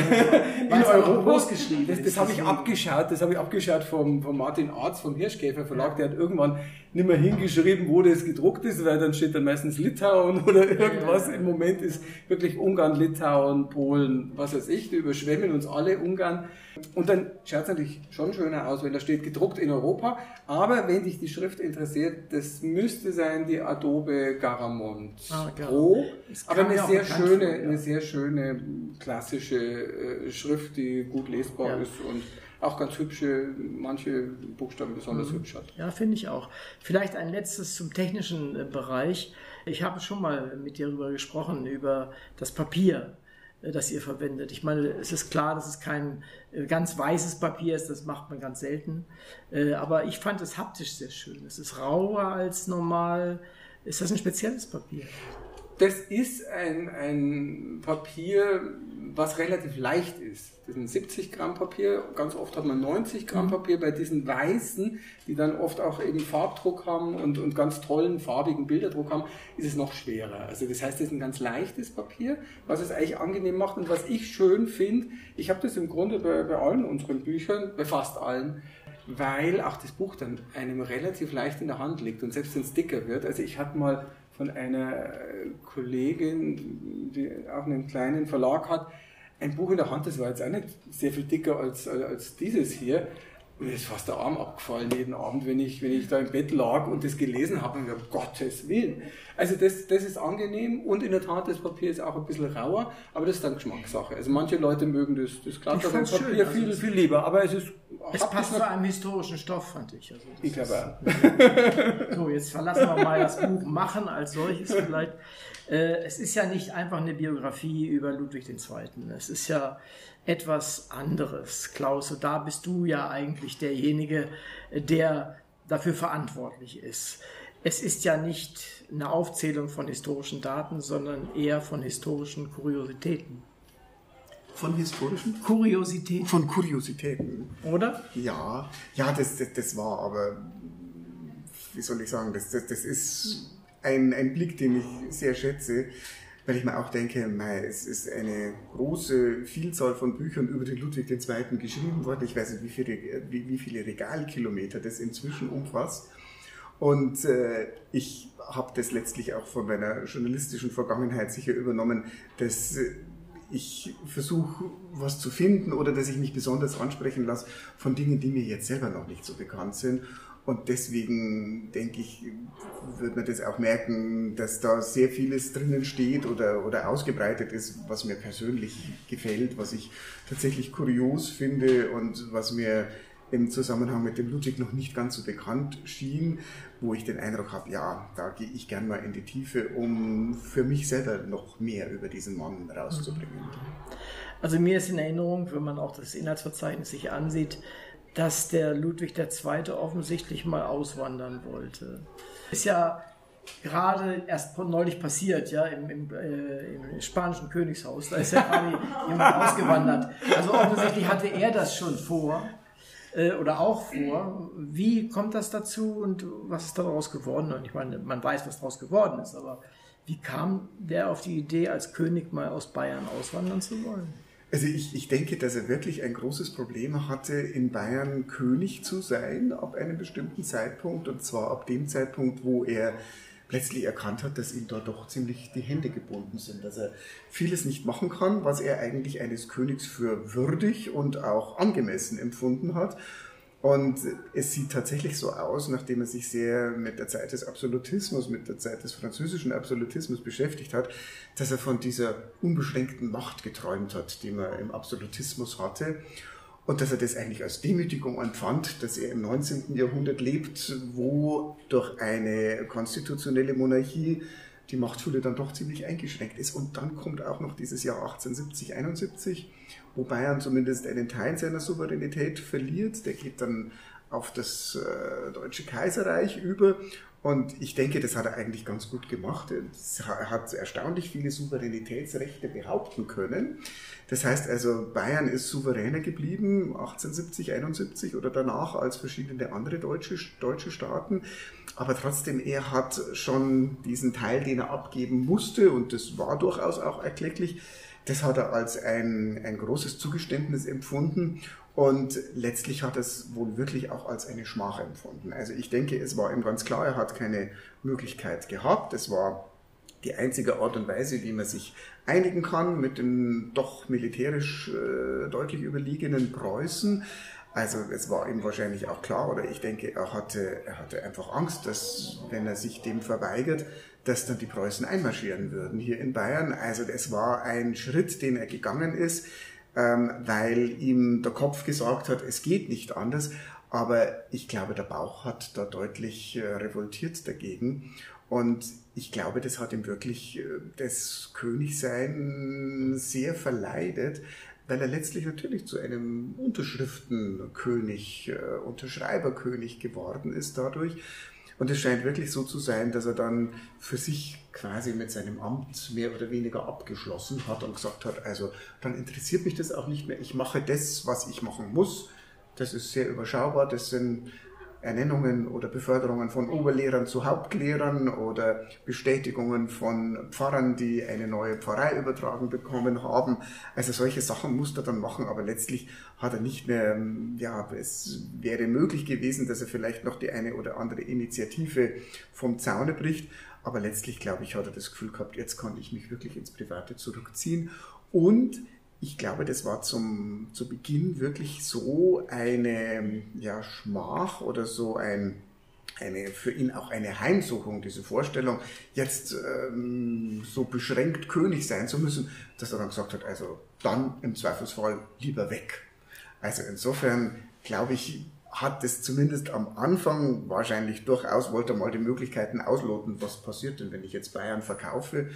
in Europa. groß geschrieben Das, das habe ich abgeschaut. Das habe ich abgeschaut vom, vom Martin Arz vom Hirschkäfer Verlag. Der hat irgendwann nicht mehr hingeschrieben, wo das gedruckt ist, weil dann steht dann meistens Litauen oder irgendwas. Im Moment ist wirklich Ungarn, Litauen, Polen, was weiß ich. Die überschwemmen uns alle Ungarn. Und dann schaut es natürlich schon schöner aus, wenn da steht gedruckt in Europa. Aber wenn dich die Schrift interessiert, das müsste sein die Adobe Garamond Ah, Pro. Aber eine sehr schöne, vor, ja. eine sehr schöne klassische äh, Schrift, die gut lesbar Ja. ist und auch ganz hübsche, manche Buchstaben Mhm. besonders hübsch hat. Ja, finde ich auch. Vielleicht ein letztes zum technischen äh, Bereich. Ich habe schon mal mit dir darüber gesprochen, über das Papier, äh, das ihr verwendet. Ich meine, es ist klar, dass es kein äh, ganz weißes Papier ist, das macht man ganz selten. Aber ich fand es haptisch sehr schön. Es ist rauer als normal. Ist das ein spezielles Papier? Das ist ein, ein Papier, was relativ leicht ist. Das ist ein 70 Gramm Papier. Ganz oft hat man 90 Gramm Papier. Bei diesen weißen, die dann oft auch eben Farbdruck haben und, und ganz tollen farbigen Bilderdruck haben, ist es noch schwerer. Also das heißt, es ist ein ganz leichtes Papier, was es eigentlich angenehm macht. Und was ich schön finde, ich habe das im Grunde bei, bei allen unseren Büchern, bei fast allen, weil auch das Buch dann einem relativ leicht in der Hand liegt und selbst wenn es dicker wird. Also ich hatte mal von einer äh, Kollegin, die auch einen kleinen Verlag hat, ein Buch in der Hand, das war jetzt auch nicht sehr viel dicker als, als dieses hier. Mir ist fast der Arm abgefallen jeden Abend, wenn ich, wenn ich da im Bett lag und das gelesen habe und ich um Gottes Willen. Also das, das ist angenehm und in der Tat, das Papier ist auch ein bisschen rauer, aber das ist dann Geschmackssache. Also manche Leute mögen das, das glatte Ich fand's Papier schön, also viel, viel lieber, aber es ist Es passt zu einem historischen Stoff, fand ich. Also Ich glaube auch. So, jetzt verlassen wir mal das Buch Machen als solches vielleicht. Äh, es ist ja nicht einfach eine Biografie über Ludwig II. Es ist ja etwas anderes. Klaus, und da bist du ja eigentlich derjenige, der dafür verantwortlich ist. Es ist ja nicht eine Aufzählung von historischen Daten, sondern eher von historischen Kuriositäten. Von historischen? Kuriositäten, Von Kuriositäten. oder? Ja, ja, das, das, das war aber, wie soll ich sagen, das, das, das ist ein, ein Blick, den ich sehr schätze, weil ich mir auch denke, mei, es ist eine große Vielzahl von Büchern über den Ludwig II. geschrieben worden. Ich weiß nicht, wie viele, wie, wie viele Regalkilometer das inzwischen umfasst. Und äh, ich habe das letztlich auch von meiner journalistischen Vergangenheit sicher übernommen, dass äh, ich versuche, was zu finden oder dass ich mich besonders ansprechen lasse von Dingen, die mir jetzt selber noch nicht so bekannt sind. Und deswegen denke ich, wird man das auch merken, dass da sehr vieles drinnen steht oder, oder ausgebreitet ist, was mir persönlich gefällt, was ich tatsächlich kurios finde und was mir im Zusammenhang mit dem Ludwig noch nicht ganz so bekannt schien, wo ich den Eindruck habe, ja, da gehe ich gern mal in die Tiefe, um für mich selber noch mehr über diesen Mann rauszubringen. Also mir ist in Erinnerung, wenn man auch das Inhaltsverzeichnis sich ansieht, dass der Ludwig II. offensichtlich mal auswandern wollte. Ist ja gerade erst neulich passiert, ja, im, im, äh, im spanischen Königshaus. Da ist ja gerade jemand ausgewandert. Also offensichtlich hatte er das schon vor äh, oder auch vor. Wie kommt das dazu und was ist daraus geworden? Und ich meine, man weiß, was daraus geworden ist, aber Wie kam der auf die Idee, als König mal aus Bayern auswandern zu wollen? Also ich, ich denke, dass er wirklich ein großes Problem hatte, in Bayern König zu sein ab einem bestimmten Zeitpunkt. Und zwar ab dem Zeitpunkt, wo er plötzlich erkannt hat, dass ihm da doch ziemlich die Hände gebunden sind, dass er vieles nicht machen kann, was er eigentlich eines Königs für würdig und auch angemessen empfunden hat. Und es sieht tatsächlich so aus, nachdem er sich sehr mit der Zeit des Absolutismus, mit der Zeit des französischen Absolutismus beschäftigt hat, dass er von dieser unbeschränkten Macht geträumt hat, die man im Absolutismus hatte. Und dass er das eigentlich als Demütigung empfand, dass er im 19. Jahrhundert lebt, wo durch eine konstitutionelle Monarchie die Machtfülle dann doch ziemlich eingeschränkt ist. Und dann kommt auch noch dieses Jahr 1870, 71, wo Bayern zumindest einen Teil seiner Souveränität verliert. Der geht dann auf das äh, Deutsche Kaiserreich über. Und ich denke, das hat er eigentlich ganz gut gemacht. Er hat erstaunlich viele Souveränitätsrechte behaupten können. Das heißt also, Bayern ist souveräner geblieben, 1870, 71 oder danach als verschiedene andere deutsche, deutsche Staaten. Aber trotzdem, er hat schon diesen Teil, den er abgeben musste, und das war durchaus auch erklecklich, das hat er als ein, ein großes Zugeständnis empfunden und letztlich hat er es wohl wirklich auch als eine Schmach empfunden. Also ich denke, es war ihm ganz klar, er hat keine Möglichkeit gehabt. Es war die einzige Art und Weise, wie man sich einigen kann mit den doch militärisch äh, deutlich überlegenen Preußen. Also es war ihm wahrscheinlich auch klar, oder ich denke, er hatte, er hatte einfach Angst, dass wenn er sich dem verweigert, dass dann die Preußen einmarschieren würden hier in Bayern. Also es war ein Schritt, den er gegangen ist, weil ihm der Kopf gesagt hat, es geht nicht anders. Aber ich glaube, der Bauch hat da deutlich äh, revoltiert dagegen. Und ich glaube, das hat ihm wirklich äh, das Königsein sehr verleidet, weil er letztlich natürlich zu einem Unterschriftenkönig, äh, Unterschreiberkönig geworden ist dadurch. Und es scheint wirklich so zu sein, dass er dann für sich quasi mit seinem Amt mehr oder weniger abgeschlossen hat und gesagt hat, also dann interessiert mich das auch nicht mehr. Ich mache das, was ich machen muss. Das ist sehr überschaubar. Das sind Ernennungen oder Beförderungen von Oberlehrern zu Hauptlehrern oder Bestätigungen von Pfarrern, die eine neue Pfarrei übertragen bekommen haben. Also solche Sachen musste er dann machen, aber letztlich hat er nicht mehr, ja, es wäre möglich gewesen, dass er vielleicht noch die eine oder andere Initiative vom Zaune bricht. Aber letztlich, glaube ich, hat er das Gefühl gehabt, jetzt kann ich mich wirklich ins Private zurückziehen. Und ich glaube, das war zum, zu Beginn wirklich so eine ja, Schmach oder so ein, eine, für ihn auch eine Heimsuchung, diese Vorstellung, jetzt ähm, so beschränkt König sein zu müssen, dass er dann gesagt hat, also dann im Zweifelsfall lieber weg. Also insofern glaube ich, hat es zumindest am Anfang wahrscheinlich durchaus, wollte mal die Möglichkeiten ausloten, was passiert denn, wenn ich jetzt Bayern verkaufe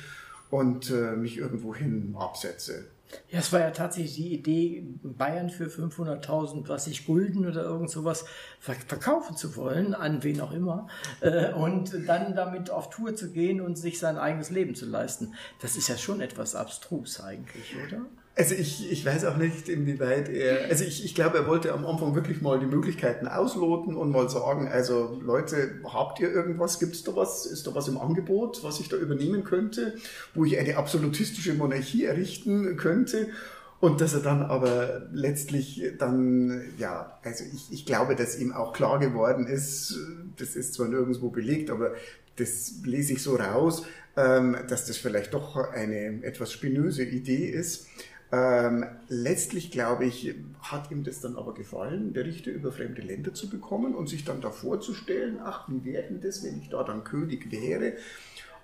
und äh, mich irgendwohin absetze. Ja, es war ja tatsächlich die Idee, Bayern für 500.000, was ich Gulden oder irgend sowas verkaufen zu wollen, an wen auch immer, äh, und dann damit auf Tour zu gehen und sich sein eigenes Leben zu leisten. Das ist ja schon etwas abstrus eigentlich, oder? Also ich, ich weiß auch nicht, inwieweit er, also ich, ich glaube, er wollte am Anfang wirklich mal die Möglichkeiten ausloten und mal sagen, also Leute, habt ihr irgendwas, gibt es da was, ist da was im Angebot, was ich da übernehmen könnte, wo ich eine absolutistische Monarchie errichten könnte? Und dass er dann aber letztlich dann, ja, also ich, ich glaube, dass ihm auch klar geworden ist, das ist zwar nirgendwo belegt, aber das lese ich so raus, ähm, dass das vielleicht doch eine etwas spinöse Idee ist ähm, letztlich, glaube ich, hat ihm das dann aber gefallen, Berichte über fremde Länder zu bekommen und sich dann da vorzustellen, ach, wie wäre denn das, wenn ich da dann König wäre?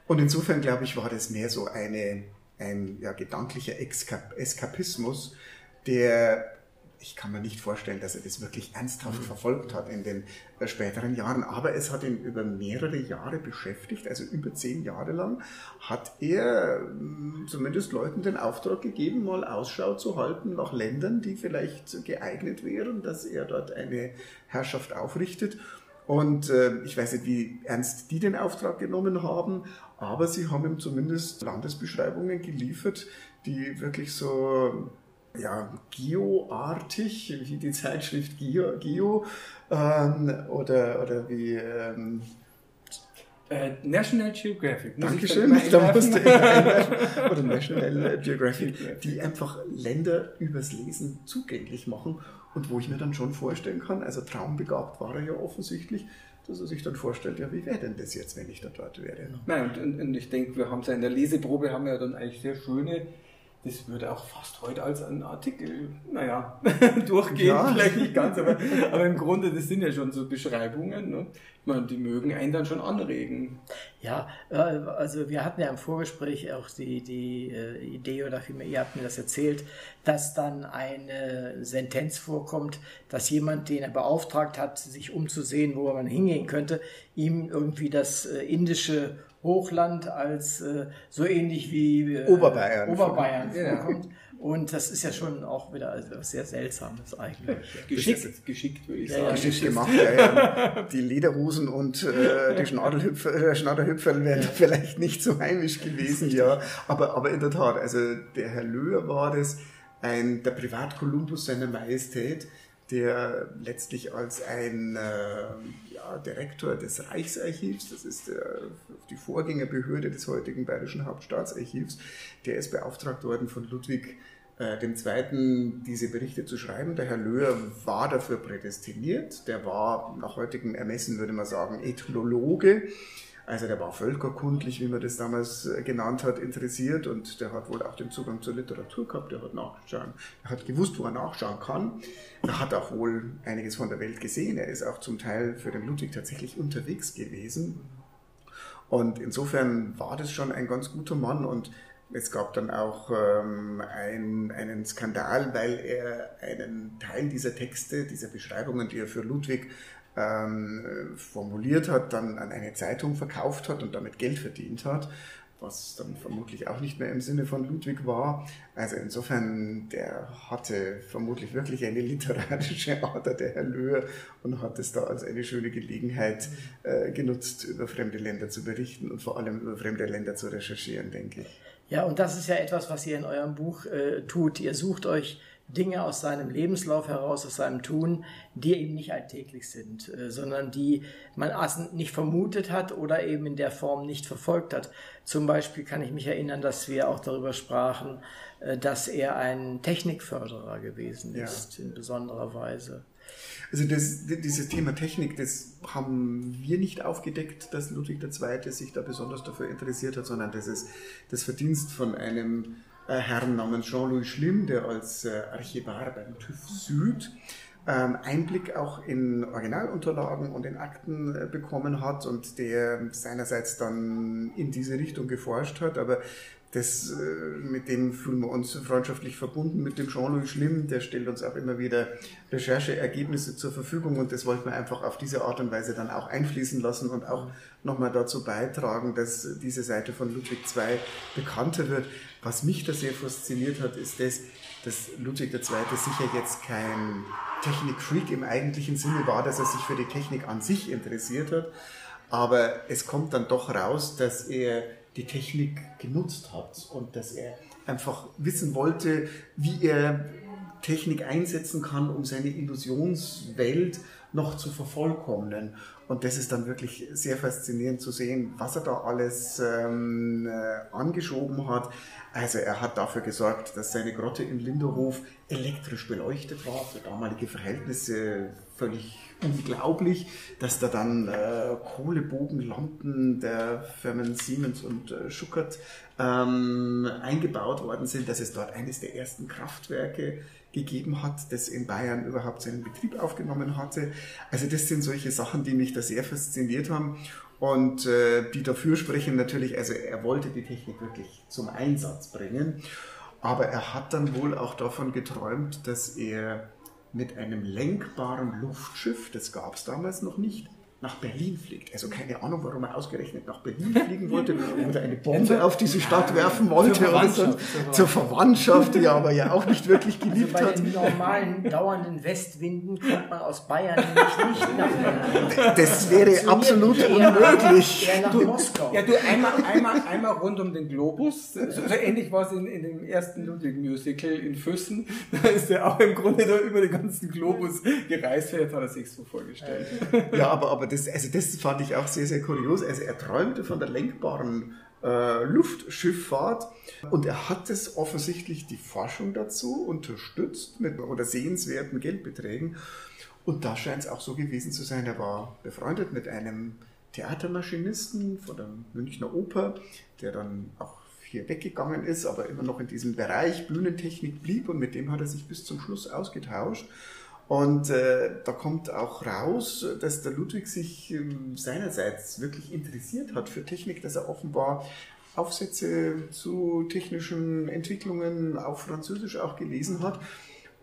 Und insofern, glaube ich, war das mehr so eine, ein ja, gedanklicher Eskap Eskapismus, der ich kann mir nicht vorstellen, dass er das wirklich ernsthaft mhm. verfolgt hat in den äh, späteren Jahren, aber es hat ihn über mehrere Jahre beschäftigt, also über zehn Jahre lang, hat er mm, zumindest Leuten den Auftrag gegeben, mal Ausschau zu halten nach Ländern, die vielleicht geeignet wären, dass er dort eine Herrschaft aufrichtet. Und äh, ich weiß nicht, wie ernst die den Auftrag genommen haben, aber sie haben ihm zumindest Landesbeschreibungen geliefert, die wirklich so ja, Geo-artig, wie die Zeitschrift Geo, Geo ähm, oder, oder wie, ähm, Äh, National Geographic. Dankeschön, da musste ich. Oder National Geographic, die einfach Länder übers Lesen zugänglich machen und wo ich mir dann schon vorstellen kann, also traumbegabt war er ja offensichtlich, dass er sich dann vorstellt, ja, wie wäre denn das jetzt, wenn ich da dort wäre? Nein, und, und, und ich denke, wir haben es ja in der Leseprobe, haben wir ja dann eigentlich sehr schöne, das würde auch fast heute als ein Artikel, naja, durchgehen, Ja. vielleicht nicht ganz, aber, aber im Grunde, das sind ja schon so Beschreibungen, ne? Ich meine, die mögen einen dann schon anregen. Ja, äh, also wir hatten ja im Vorgespräch auch die, die äh, Idee oder vielmehr, ihr habt mir das erzählt, dass dann eine Sentenz vorkommt, dass jemand, den er beauftragt hat, sich umzusehen, wo man hingehen könnte, ihm irgendwie das äh, indische Hochland als äh, so ähnlich wie äh, Oberbayern. Oberbayern Ja. vorkommt. Und das ist ja schon auch wieder also was sehr Seltsames eigentlich. Geschickt, geschickt würde ich Ja, sagen. ja. Geschickt gemacht, ja, ja. Die Lederhosen und äh, die Schnadelhüpfer, äh, Schnatterhüpferl wären vielleicht nicht so heimisch gewesen, ja. Aber, aber in der Tat, also der Herr Löhr war das, ein, der Privatkolumbus seiner Majestät, der letztlich als ein äh, ja, Direktor des Reichsarchivs, das ist der, die Vorgängerbehörde des heutigen Bayerischen Hauptstaatsarchivs, der ist beauftragt worden von Ludwig äh, dem Zweiten diese Berichte zu schreiben. Der Herr Löhr war dafür prädestiniert. Der war nach heutigem Ermessen, würde man sagen, Ethnologe. Also der war völkerkundlich, wie man das damals äh, genannt hat, interessiert und der hat wohl auch den Zugang zur Literatur gehabt. Der hat nachgeschaut, er hat gewusst, wo er nachschauen kann. Er hat auch wohl einiges von der Welt gesehen. Er ist auch zum Teil für den Ludwig tatsächlich unterwegs gewesen. Und insofern war das schon ein ganz guter Mann und es gab dann auch ähm, ein, einen Skandal, weil er einen Teil dieser Texte, dieser Beschreibungen, die er für Ludwig ähm, formuliert hat, dann an eine Zeitung verkauft hat und damit Geld verdient hat, was dann vermutlich auch nicht mehr im Sinne von Ludwig war. Also insofern, der hatte vermutlich wirklich eine literarische Ader, der Herr Löhr, und hat es da als eine schöne Gelegenheit äh, genutzt, über fremde Länder zu berichten und vor allem über fremde Länder zu recherchieren, denke ich. Ja, und das ist ja etwas, was ihr in eurem Buch äh, tut. Ihr sucht euch Dinge aus seinem Lebenslauf heraus, aus seinem Tun, die eben nicht alltäglich sind, äh, sondern die man nicht vermutet hat oder eben in der Form nicht verfolgt hat. Zum Beispiel kann ich mich erinnern, dass wir auch darüber sprachen, äh, dass er ein Technikförderer gewesen Ja. ist, in besonderer Weise. Also das, dieses Thema Technik, das haben wir nicht aufgedeckt, dass Ludwig II. sich da besonders dafür interessiert hat, sondern das ist das Verdienst von einem Herrn namens Jean-Louis Schlimm, der als äh, Archivar beim TÜV Süd ähm, Einblick auch in Originalunterlagen und in Akten äh, bekommen hat und der seinerseits dann in diese Richtung geforscht hat, aber das, äh, mit dem fühlen wir uns freundschaftlich verbunden, mit dem Jean-Louis Schlimm, der stellt uns auch immer wieder Rechercheergebnisse zur Verfügung und das wollten wir einfach auf diese Art und Weise dann auch einfließen lassen und auch nochmal dazu beitragen, dass diese Seite von Ludwig II bekannter wird. Was mich da sehr fasziniert hat, ist das, dass Ludwig II. sicher jetzt kein Technikfreak im eigentlichen Sinne war, dass er sich für die Technik an sich interessiert hat, aber es kommt dann doch raus, dass er die Technik genutzt hat und dass er einfach wissen wollte, wie er Technik einsetzen kann, um seine Illusionswelt noch zu vervollkommnen. Und das ist dann wirklich sehr faszinierend zu sehen, was er da alles ähm, äh, angeschoben hat. Also er hat dafür gesorgt, dass seine Grotte in Linderhof elektrisch beleuchtet war, für damalige Verhältnisse völlig unglaublich, dass da dann äh, Kohlebogenlampen der Firmen Siemens und äh, Schuckert ähm, eingebaut worden sind, dass es dort eines der ersten Kraftwerke gegeben hat, das in Bayern überhaupt seinen Betrieb aufgenommen hatte. Also das sind solche Sachen, die mich da sehr fasziniert haben und äh, die dafür sprechen natürlich, also er wollte die Technik wirklich zum Einsatz bringen, aber er hat dann wohl auch davon geträumt, dass er mit einem lenkbaren Luftschiff, das gab es damals noch nicht, nach Berlin fliegt. Also keine Ahnung, warum er ausgerechnet nach Berlin fliegen wollte oder eine Bombe auf diese Stadt werfen wollte zur oder so. Verwandtschaft, Zur Verwandtschaft, die er aber ja auch nicht wirklich Also geliebt bei hat. den normalen, dauernden Westwinden kommt man aus Bayern nämlich nicht nach Berlin. Das wäre absolut unmöglich. Eher nach Moskau. Ja, du, einmal, einmal, einmal rund um den Globus. So, so ähnlich war es in, in dem ersten Ludwig-Musical in Füssen. Da ist er auch im Grunde da über den ganzen Globus gereist. Jetzt hat er sich so vorgestellt. Ja, aber, aber das, also das fand ich auch sehr, sehr kurios. Also er träumte von der lenkbaren äh, Luftschifffahrt und er hat es offensichtlich die Forschung dazu unterstützt mit oder sehenswerten Geldbeträgen. Und da scheint es auch so gewesen zu sein. Er war befreundet mit einem Theatermaschinisten von der Münchner Oper, der dann auch hier weggegangen ist, aber immer noch in diesem Bereich Bühnentechnik blieb und mit dem hat er sich bis zum Schluss ausgetauscht. Und äh, da kommt auch raus, dass der Ludwig sich äh, seinerseits wirklich interessiert hat für Technik, dass er offenbar Aufsätze zu technischen Entwicklungen auf Französisch auch gelesen hat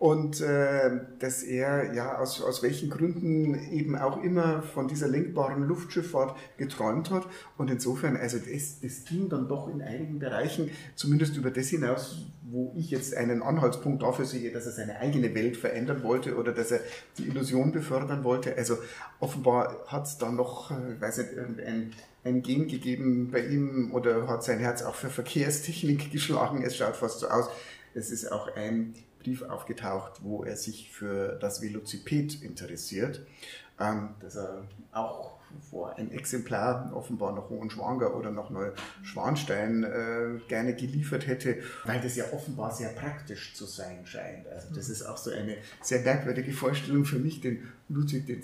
und äh, dass er ja aus, aus welchen Gründen eben auch immer von dieser lenkbaren Luftschifffahrt geträumt hat. Und insofern, also das, das ging dann doch in einigen Bereichen zumindest über das hinaus, wo ich jetzt einen Anhaltspunkt dafür sehe, dass er seine eigene Welt verändern wollte oder dass er die Illusion befördern wollte. Also offenbar hat es dann noch, ich weiß nicht, irgendein ein Gen gegeben bei ihm oder hat sein Herz auch für Verkehrstechnik geschlagen. Es schaut fast so aus. Es ist auch ein Brief aufgetaucht, wo er sich für das Velociped interessiert, ähm, dass er auch vor ein Exemplar offenbar nach Hohenschwanger oder nach Neuschwanstein äh, gerne geliefert hätte, weil das ja offenbar sehr praktisch zu sein scheint. Also das ist auch so eine sehr merkwürdige Vorstellung für mich, den Ludwig II.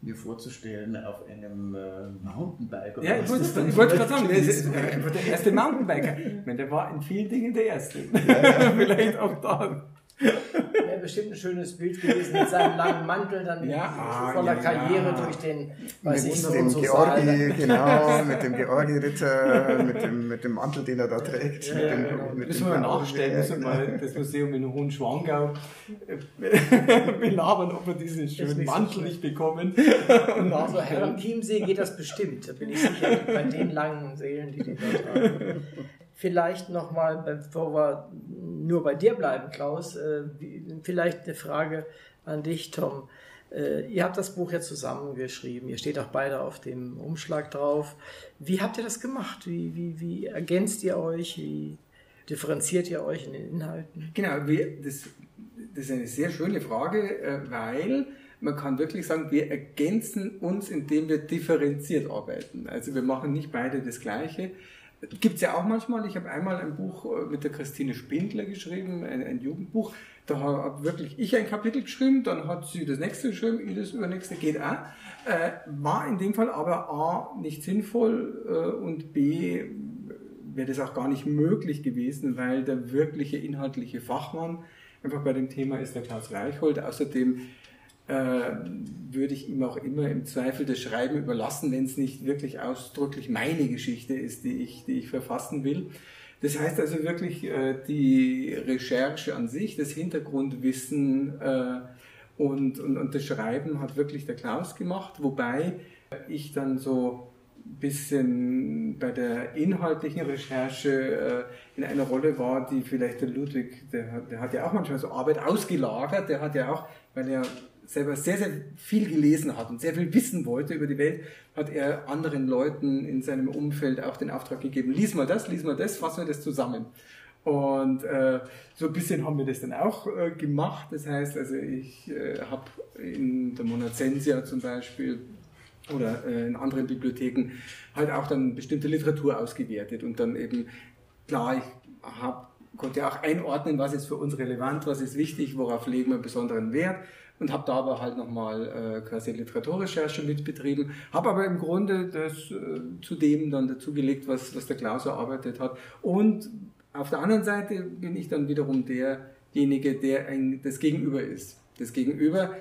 mir vorzustellen auf einem äh, Mountainbike. Ja, ich wollte, wollte gerade sagen, der, ist, der erste Mountainbiker. Ich meine, der war in vielen Dingen der Erste. Ja, ja. Vielleicht auch da. Wäre bestimmt ein schönes Bild gewesen mit seinem langen Mantel, dann ja, ah, voller ja, Karriere ja. durch den, weiß mit ich, so dem so Georgi, genau, mit dem Georgi-Ritter, mit dem, mit dem Mantel, den er da trägt. Ja, mit dem, genau. mit müssen dem wir nachstellen, müssen wir mal das Museum in Hohenschwangau belabern, ob wir diesen schönen Mantel so nicht bekommen. Und also Herrn Chiemsee geht das bestimmt, da bin ich sicher, bei den langen Seelen, die den dort haben. Vielleicht nochmal, bevor wir nur bei dir bleiben, Klaus, äh, vielleicht eine Frage an dich, Tom. Äh, ihr habt das Buch ja zusammengeschrieben, ihr steht auch beide auf dem Umschlag drauf. Wie habt ihr das gemacht? Wie, wie, wie ergänzt ihr euch? Wie differenziert ihr euch in den Inhalten? Genau, wir, das, das ist eine sehr schöne Frage, äh, weil man kann wirklich sagen, wir ergänzen uns, indem wir differenziert arbeiten. Also wir machen nicht beide das Gleiche. Gibt es ja auch manchmal. Ich habe einmal ein Buch äh, mit der Christine Spindler geschrieben, ein, ein Jugendbuch. Da habe wirklich ich ein Kapitel geschrieben, dann hat sie das nächste geschrieben, ich das übernächste, geht auch. Äh, war in dem Fall aber A, nicht sinnvoll äh, und B, wäre das auch gar nicht möglich gewesen, weil der wirkliche inhaltliche Fachmann einfach bei dem Thema ist der Klaus Reichhold. Außerdem würde ich ihm auch immer im Zweifel das Schreiben überlassen, wenn es nicht wirklich ausdrücklich meine Geschichte ist, die ich, die ich verfassen will. Das heißt also wirklich äh, die Recherche an sich, das Hintergrundwissen äh, und, und, und das Schreiben hat wirklich der Klaus gemacht, wobei ich dann so ein bisschen bei der inhaltlichen Recherche äh, in einer Rolle war, die vielleicht der Ludwig, der, der hat ja auch manchmal so Arbeit ausgelagert, der hat ja auch, weil er selber sehr, sehr viel gelesen hat und sehr viel wissen wollte über die Welt, hat er anderen Leuten in seinem Umfeld auch den Auftrag gegeben, lies mal das, lies mal das, fassen wir das zusammen. Und äh, so ein bisschen haben wir das dann auch äh, gemacht. Das heißt, also ich äh, habe in der Monacensia zum Beispiel oder äh, in anderen Bibliotheken halt auch dann bestimmte Literatur ausgewertet und dann eben, klar, ich hab, konnte auch einordnen, was ist für uns relevant, was ist wichtig, worauf legen wir besonderen Wert und habe da aber halt nochmal äh, quasi Literaturrecherche mitbetrieben, habe aber im Grunde das äh, zu dem dann dazugelegt, was, was der Klaus erarbeitet hat. Und auf der anderen Seite bin ich dann wiederum derjenige, der ein, das Gegenüber ist. Das Gegenüber,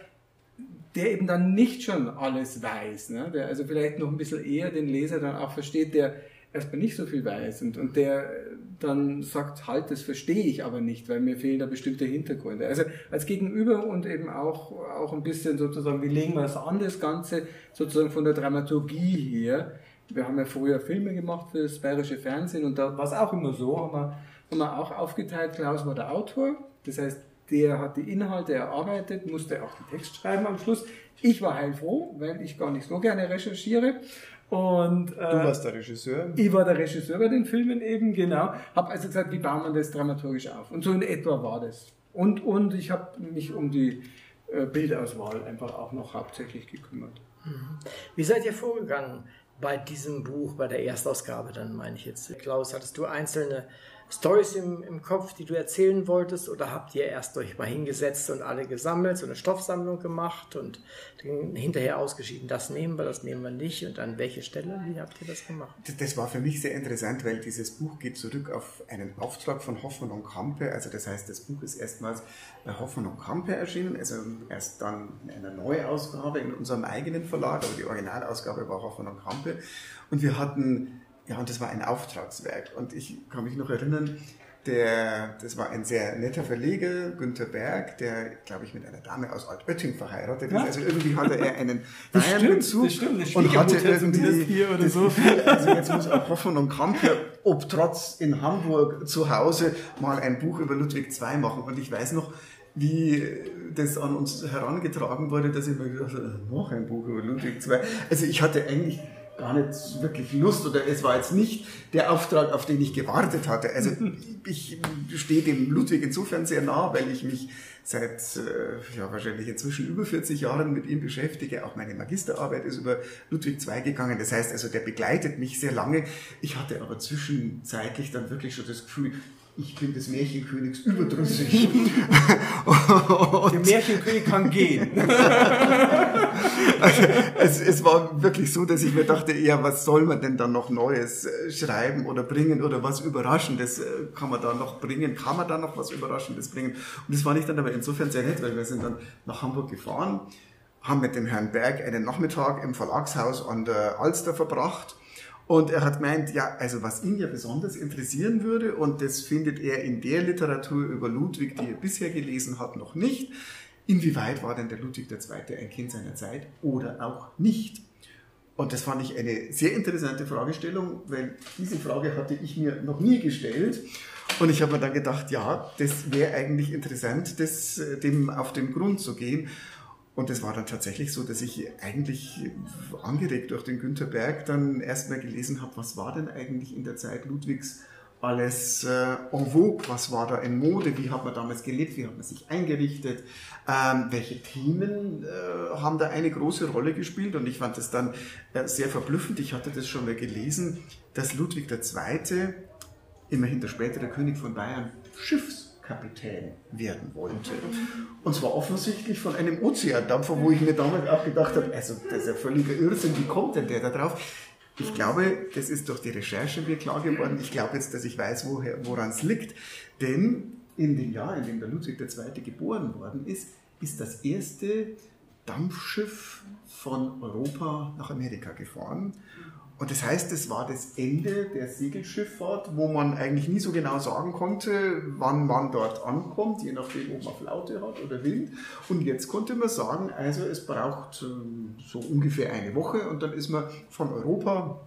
der eben dann nicht schon alles weiß, ne? der also vielleicht noch ein bisschen eher den Leser dann auch versteht, der erstmal nicht so viel weiß und, und der dann sagt, halt, das verstehe ich aber nicht, weil mir fehlen da bestimmte Hintergründe. Also als Gegenüber und eben auch, auch ein bisschen sozusagen, wie legen wir es an, das Ganze sozusagen von der Dramaturgie her. Wir haben ja früher Filme gemacht für das bayerische Fernsehen und da war es auch immer so, haben wir, haben wir auch aufgeteilt, Klaus war der Autor, das heißt, der hat die Inhalte erarbeitet, musste auch den Text schreiben am Schluss. Ich war heilfroh, weil ich gar nicht so gerne recherchiere und, äh, du warst der Regisseur? Ich war der Regisseur bei den Filmen eben, genau. Habe also gesagt, wie bauen wir das dramaturgisch auf? Und so in etwa war das. Und, und ich habe mich um die äh, Bildauswahl einfach auch noch hauptsächlich gekümmert. Wie seid ihr vorgegangen bei diesem Buch, bei der Erstausgabe dann, meine ich jetzt? Klaus, hattest du einzelne Stories im, im Kopf, die du erzählen wolltest, oder habt ihr erst euch mal hingesetzt und alle gesammelt, so eine Stoffsammlung gemacht und hinterher ausgeschieden, das nehmen wir, das nehmen wir nicht und an welche Stelle? Wie habt ihr das gemacht? Das war für mich sehr interessant, weil dieses Buch geht zurück auf einen Auftrag von Hoffmann und Kampe. Also das heißt, das Buch ist erstmals bei Hoffmann und Kampe erschienen, also erst dann in einer Neuausgabe in unserem eigenen Verlag, aber die Originalausgabe war Hoffmann und Kampe. Und wir hatten ja, und das war ein Auftragswerk. Und ich kann mich noch erinnern, der, das war ein sehr netter Verleger, Günther Berg, der, glaube ich, mit einer Dame aus Altötting verheiratet ist. Also irgendwie hatte er einen Bayern-Bezug und hatte irgendwie hier oder das so. Also jetzt muss auch Hoffmann und Kamper, ob trotz in Hamburg zu Hause, mal ein Buch über Ludwig II machen. Und ich weiß noch, wie das an uns herangetragen wurde, dass ich mir gedacht habe, noch ein Buch über Ludwig II. Also ich hatte eigentlich gar nicht wirklich Lust oder es war jetzt nicht der Auftrag, auf den ich gewartet hatte. Also ich stehe dem Ludwig insofern sehr nah, weil ich mich seit äh, ja, wahrscheinlich inzwischen über 40 Jahren mit ihm beschäftige. Auch meine Magisterarbeit ist über Ludwig II gegangen. Das heißt also, der begleitet mich sehr lange. Ich hatte aber zwischenzeitlich dann wirklich schon das Gefühl, ich bin des Märchenkönigs überdrüssig. Der Märchenkönig kann gehen. also, es, es, war wirklich so, dass ich mir dachte, ja, was soll man denn dann noch Neues äh, schreiben oder bringen oder was Überraschendes äh, kann man da noch bringen? Kann man da noch was Überraschendes bringen? Und das fand ich dann aber insofern sehr nett, weil wir sind dann nach Hamburg gefahren, haben mit dem Herrn Berg einen Nachmittag im Verlagshaus an der Alster verbracht und er hat gemeint, ja, also was ihn ja besonders interessieren würde, und das findet er in der Literatur über Ludwig, die er bisher gelesen hat, noch nicht, inwieweit war denn der Ludwig II. ein Kind seiner Zeit oder auch nicht? Und das fand ich eine sehr interessante Fragestellung, weil diese Frage hatte ich mir noch nie gestellt. Und ich habe mir dann gedacht, ja, das wäre eigentlich interessant, das, äh, dem auf den Grund zu gehen. Und es war dann tatsächlich so, dass ich eigentlich angeregt durch den Günter Berg dann erstmal gelesen habe, was war denn eigentlich in der Zeit Ludwigs alles äh, en vogue, was war da in Mode, wie hat man damals gelebt, wie hat man sich eingerichtet, ähm, welche Themen äh, haben da eine große Rolle gespielt und ich fand das dann äh, sehr verblüffend, ich hatte das schon mal gelesen, dass Ludwig II., immerhin der spätere König von Bayern, Schiffs Kapitän werden wollte. Und zwar offensichtlich von einem Ozeandampfer, wo ich mir damals auch gedacht habe, also das ist ja völliger Irrsinn, wie kommt denn der da drauf? Ich glaube, das ist durch die Recherche mir klar geworden. Ich glaube jetzt, dass ich weiß, woran es liegt. Denn in dem Jahr, in dem der Ludwig II. geboren worden ist, ist das erste Dampfschiff von Europa nach Amerika gefahren. Und das heißt, es war das Ende der Segelschifffahrt, wo man eigentlich nie so genau sagen konnte, wann man dort ankommt, je nachdem, ob man Flaute hat oder Wind. Und jetzt konnte man sagen, also es braucht ähm, so ungefähr eine Woche und dann ist man von Europa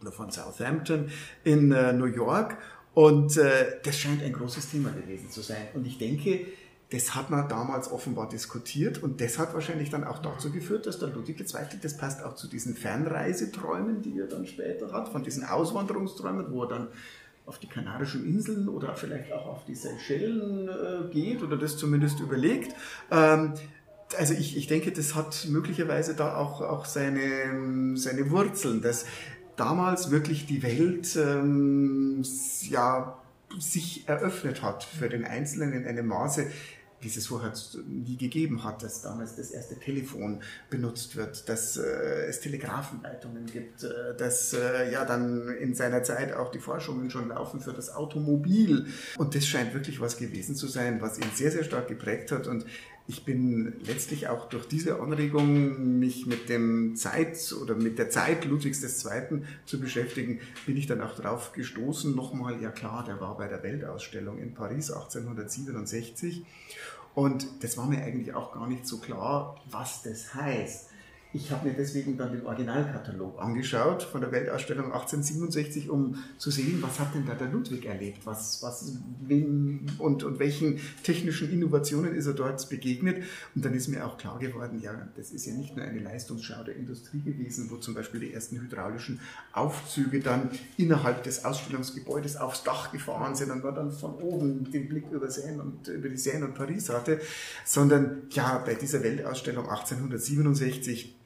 oder von Southampton in äh, New York. Und äh, das scheint ein großes Thema gewesen zu sein. Und ich denke, das hat man damals offenbar diskutiert und das hat wahrscheinlich dann auch dazu geführt, dass der Ludwig II., das passt auch zu diesen Fernreiseträumen, die er dann später hat, von diesen Auswanderungsträumen, wo er dann auf die Kanarischen Inseln oder vielleicht auch auf die Seychellen äh, geht oder das zumindest überlegt. Ähm, also ich, ich denke, das hat möglicherweise da auch, auch seine, seine Wurzeln, dass damals wirklich die Welt ähm, ja, sich eröffnet hat für den Einzelnen in einem Maße, wie es vorher nie gegeben hat, dass damals das erste Telefon benutzt wird, dass äh, es Telegrafenleitungen gibt, äh, dass äh, ja dann in seiner Zeit auch die Forschungen schon laufen für das Automobil. Und das scheint wirklich was gewesen zu sein, was ihn sehr, sehr stark geprägt hat. Und ich bin letztlich auch durch diese Anregung, mich mit dem Zeit oder mit der Zeit Ludwigs II. zu beschäftigen, bin ich dann auch darauf gestoßen, nochmal, ja klar, der war bei der Weltausstellung in Paris 1867 und das war mir eigentlich auch gar nicht so klar, was das heißt. Ich habe mir deswegen dann den Originalkatalog angeschaut von der Weltausstellung 1867, um zu sehen, was hat denn da der Ludwig erlebt, was, was, wem und, und welchen technischen Innovationen ist er dort begegnet. Und dann ist mir auch klar geworden, ja, das ist ja nicht nur eine Leistungsschau der Industrie gewesen, wo zum Beispiel die ersten hydraulischen Aufzüge dann innerhalb des Ausstellungsgebäudes aufs Dach gefahren sind und man dann von oben den Blick über, Seine und, über die Seine und Paris hatte, sondern ja, bei dieser Weltausstellung 1867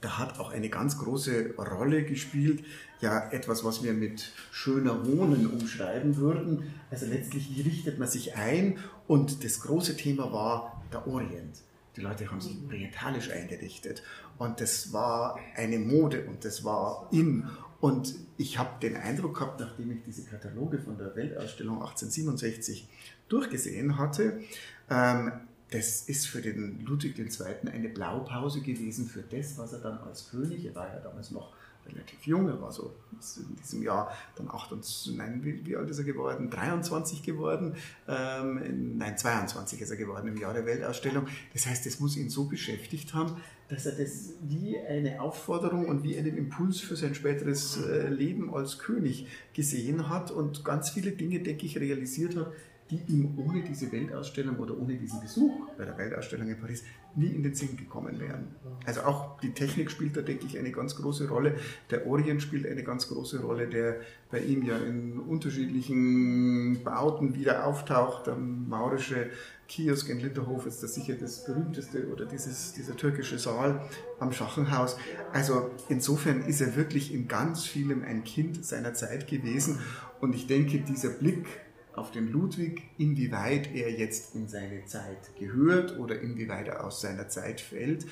da hat auch eine ganz große Rolle gespielt, ja etwas, was wir mit schöner Wohnen umschreiben würden. Also letztlich, wie richtet man sich ein? Und das große Thema war der Orient. Die Leute haben sich orientalisch eingerichtet und das war eine Mode und das war in. Und ich habe den Eindruck gehabt, nachdem ich diese Kataloge von der Weltausstellung 1867 durchgesehen hatte, ähm, das ist für den Ludwig II. eine Blaupause gewesen für das, was er dann als König, er war ja damals noch relativ jung, er war so in diesem Jahr dann 28, nein, wie, wie alt ist er geworden? 23 geworden, ähm, nein, 22 ist er geworden im Jahr der Weltausstellung. Das heißt, das muss ihn so beschäftigt haben, dass er das wie eine Aufforderung und wie einen Impuls für sein späteres äh, Leben als König gesehen hat und ganz viele Dinge, denke ich, realisiert hat, die ihm ohne diese Weltausstellung oder ohne diesen Besuch bei der Weltausstellung in Paris nie in den Sinn gekommen wären. Also auch die Technik spielt da, denke ich, eine ganz große Rolle. Der Orient spielt eine ganz große Rolle, der bei ihm ja in unterschiedlichen Bauten wieder auftaucht. Der maurische Kiosk in Linterhof ist das sicher das berühmteste oder dieses, dieser türkische Saal am Schachenhaus. Also insofern ist er wirklich in ganz vielem ein Kind seiner Zeit gewesen. Und ich denke, dieser Blick auf den Ludwig, inwieweit er jetzt in seine Zeit gehört oder inwieweit er aus seiner Zeit fällt.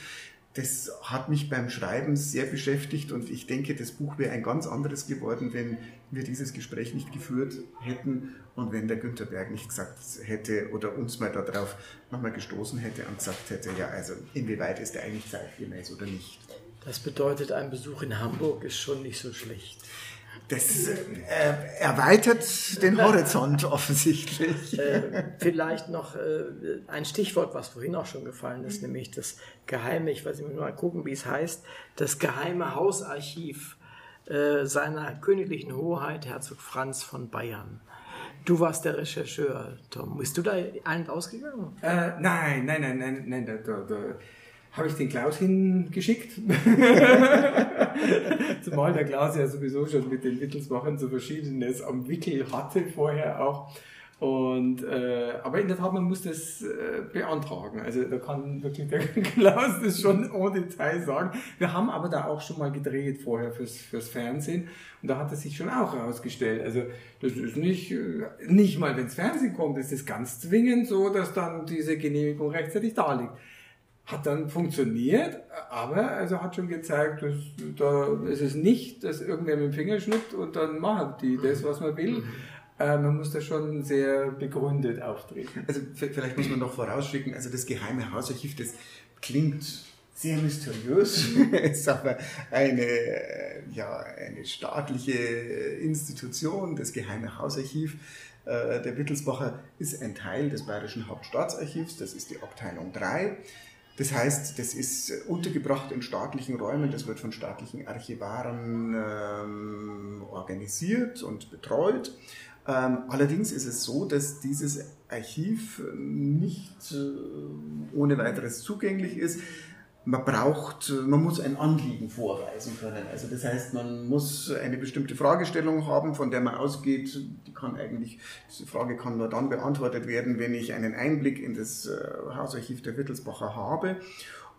Das hat mich beim Schreiben sehr beschäftigt und ich denke, das Buch wäre ein ganz anderes geworden, wenn wir dieses Gespräch nicht geführt hätten und wenn der Günter Berg nicht gesagt hätte oder uns mal darauf nochmal gestoßen hätte und gesagt hätte, ja, also inwieweit ist er eigentlich zeitgemäß oder nicht. Das bedeutet, ein Besuch in Hamburg ist schon nicht so schlecht. Das äh, erweitert den Horizont offensichtlich. Äh, vielleicht noch äh, ein Stichwort, was vorhin auch schon gefallen ist, nämlich das geheime, ich weiß nicht mal gucken, wie es heißt, das geheime Hausarchiv äh, seiner königlichen Hoheit Herzog Franz von Bayern. Du warst der Rechercheur, Tom. Bist du da ein ausgegangen? Äh, nein, nein, nein, nein, nein, da, da, da habe ich den Klaus hingeschickt. Zumal der Klaus ja sowieso schon mit den Wittelsbachern so Verschiedenes am Wickel hatte vorher auch. Und, äh, aber in der Tat, man muss das äh, beantragen. Also da kann wirklich der Klaus das schon ohne Detail sagen. Wir haben aber da auch schon mal gedreht vorher fürs, fürs Fernsehen und da hat es sich schon auch herausgestellt. Also das ist nicht, äh, nicht mal, wenns Fernsehen kommt, ist es ganz zwingend so, dass dann diese Genehmigung rechtzeitig da liegt. Hat dann funktioniert, aber also hat schon gezeigt, dass da ist es nicht, dass irgendwer mit dem Finger schnippt und dann machen die das, was man will. Mhm. Äh, man muss da schon sehr begründet auftreten. Also vielleicht muss man noch vorausschicken, also das geheime Hausarchiv, das klingt sehr mysteriös, ist aber eine, ja, eine staatliche Institution, das geheime Hausarchiv. Äh, der Wittelsbacher ist ein Teil des Bayerischen Hauptstaatsarchivs, das ist die Abteilung 3. Das heißt, das ist untergebracht in staatlichen Räumen, das wird von staatlichen Archivaren ähm, organisiert und betreut. Ähm, allerdings ist es so, dass dieses Archiv nicht äh, ohne weiteres zugänglich ist man braucht, man muss ein Anliegen vorweisen können. Also das heißt, man muss eine bestimmte Fragestellung haben, von der man ausgeht, die kann eigentlich, diese Frage kann nur dann beantwortet werden, wenn ich einen Einblick in das äh, Hausarchiv der Wittelsbacher habe.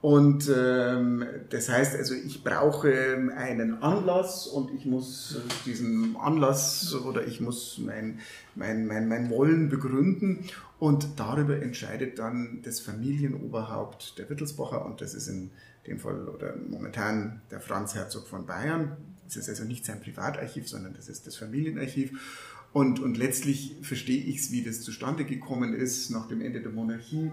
Und ähm, das heißt also, ich brauche einen Anlass und ich muss diesen Anlass oder ich muss mein, mein, mein, mein Wollen begründen. Und darüber entscheidet dann das Familienoberhaupt der Wittelsbacher und das ist in dem Fall oder momentan der Franz Herzog von Bayern. Das ist also nicht sein Privatarchiv, sondern das ist das Familienarchiv. Und, und letztlich verstehe ich es, wie das zustande gekommen ist nach dem Ende der Monarchie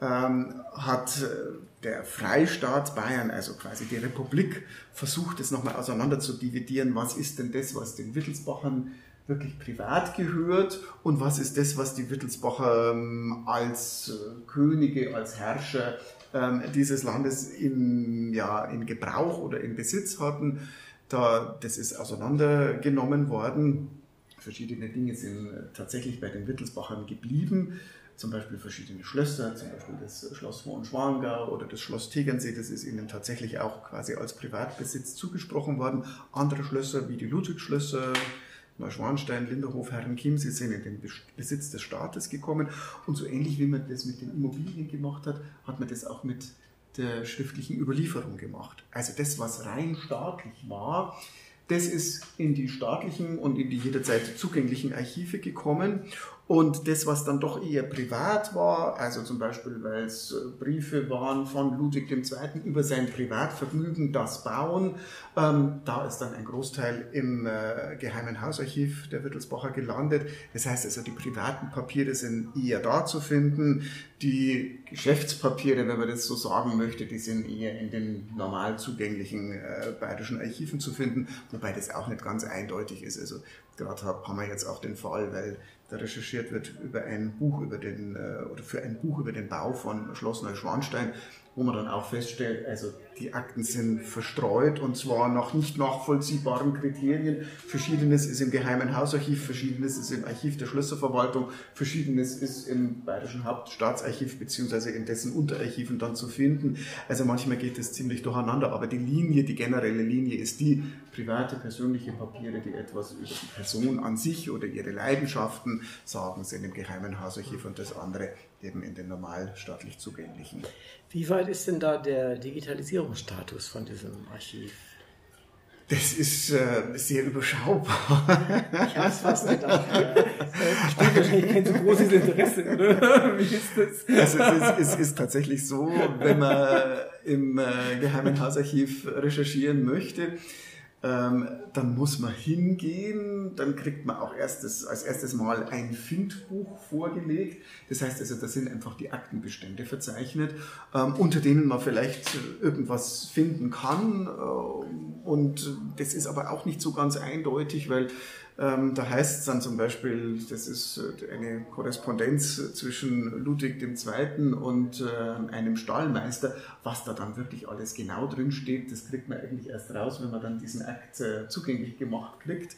ähm, hat äh, der Freistaat Bayern, also quasi die Republik, versucht, es nochmal auseinander zu dividieren. Was ist denn das, was den Wittelsbachern wirklich privat gehört und was ist das, was die Wittelsbacher ähm, als äh, Könige, als Herrscher ähm, dieses Landes in, ja, in Gebrauch oder in Besitz hatten. Da, das ist auseinandergenommen worden. Verschiedene Dinge sind tatsächlich bei den Wittelsbachern geblieben zum Beispiel verschiedene Schlösser, zum Beispiel das Schloss Hohenschwangau oder das Schloss Tegernsee, das ist ihnen tatsächlich auch quasi als Privatbesitz zugesprochen worden. Andere Schlösser wie die Ludwigschlösser, Neuschwanstein, Linderhof, Herrenchiemsee sind in den Besitz des Staates gekommen. Und so ähnlich wie man das mit den Immobilien gemacht hat, hat man das auch mit der schriftlichen Überlieferung gemacht. Also das, was rein staatlich war, das ist in die staatlichen und in die jederzeit zugänglichen Archive gekommen und das, was dann doch eher privat war, also zum Beispiel, weil es äh, Briefe waren von Ludwig II. über sein Privatvergnügen, das Bauen, ähm, da ist dann ein Großteil im äh, Geheimen Hausarchiv der Wittelsbacher gelandet. Das heißt also, die privaten Papiere sind eher da zu finden. Die Geschäftspapiere, wenn man das so sagen möchte, die sind eher in den normal zugänglichen äh, bayerischen Archiven zu finden, wobei das auch nicht ganz eindeutig ist. Also gerade haben wir jetzt auch den Fall, weil da recherchiert wird über ein Buch über den, äh, oder für ein Buch über den Bau von Schloss Neuschwanstein, wo man dann auch feststellt, also die Akten sind verstreut und zwar nach nicht nachvollziehbaren Kriterien. Verschiedenes ist im Geheimen Hausarchiv, verschiedenes ist im Archiv der Schlösserverwaltung, verschiedenes ist im Bayerischen Hauptstaatsarchiv beziehungsweise in dessen Unterarchiven dann zu finden. Also manchmal geht es ziemlich durcheinander, aber die Linie, die generelle Linie ist die private, persönliche Papiere, die etwas über die Person an sich oder ihre Leidenschaften sagen, sind im Geheimen Hausarchiv und das andere eben in den normal staatlich zugänglichen. Wie weit ist denn da der Digitalisierungsstatus von diesem Archiv? Das ist äh, sehr überschaubar. Ich habe es fast gedacht. Ja. Besteht wahrscheinlich kein so großes Interesse, oder? Wie ist das? Also es ist, es ist tatsächlich so, wenn man im äh, Geheimen Hausarchiv recherchieren möchte, ähm, dann muss man hingehen, dann kriegt man auch erstes, als erstes Mal ein Findbuch vorgelegt. Das heißt also, da sind einfach die Aktenbestände verzeichnet, ähm, unter denen man vielleicht irgendwas finden kann. Äh, und das ist aber auch nicht so ganz eindeutig, weil ähm, da heißt es dann zum Beispiel, das ist äh, eine Korrespondenz zwischen Ludwig II. und äh, einem Stallmeister. Was da dann wirklich alles genau drin steht, das kriegt man eigentlich erst raus, wenn man dann diesen Akt äh, zugänglich gemacht kriegt.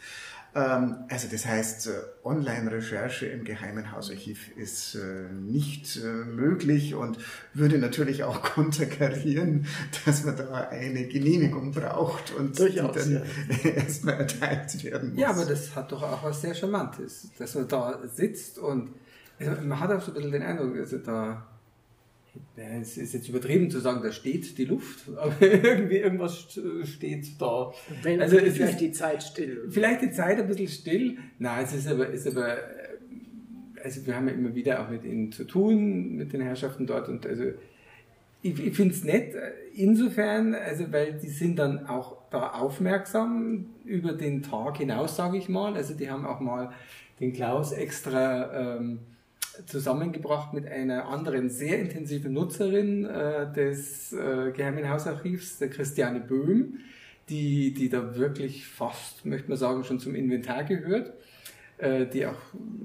Ähm, also das heißt, äh, Online-Recherche im Geheimen Hausarchiv ist äh, nicht äh, möglich und würde natürlich auch konterkarieren, dass man da eine Genehmigung braucht und Durchaus, die dann ja. erstmal erteilt werden muss. Ja, aber das hat doch auch was sehr Charmantes, dass man da sitzt und also man hat auch so ein bisschen den Eindruck, also da es ist jetzt übertrieben zu sagen, da steht die Luft, aber irgendwie irgendwas steht da. Wenn also es vielleicht ist, die Zeit still. Vielleicht die Zeit ein bisschen still. Nein, es ist aber, ist aber, also wir haben ja immer wieder auch mit ihnen zu tun, mit den Herrschaften dort und also ich, ich finde es nett, insofern, also weil die sind dann auch da aufmerksam über den Tag hinaus, sage ich mal. Also die haben auch mal den Klaus extra ähm, zusammengebracht mit einer anderen sehr intensiven Nutzerin äh, des äh, Geheimen Hausarchivs, der Christiane Böhm, die, die da wirklich fast, möchte man sagen, schon zum Inventar gehört, äh, die auch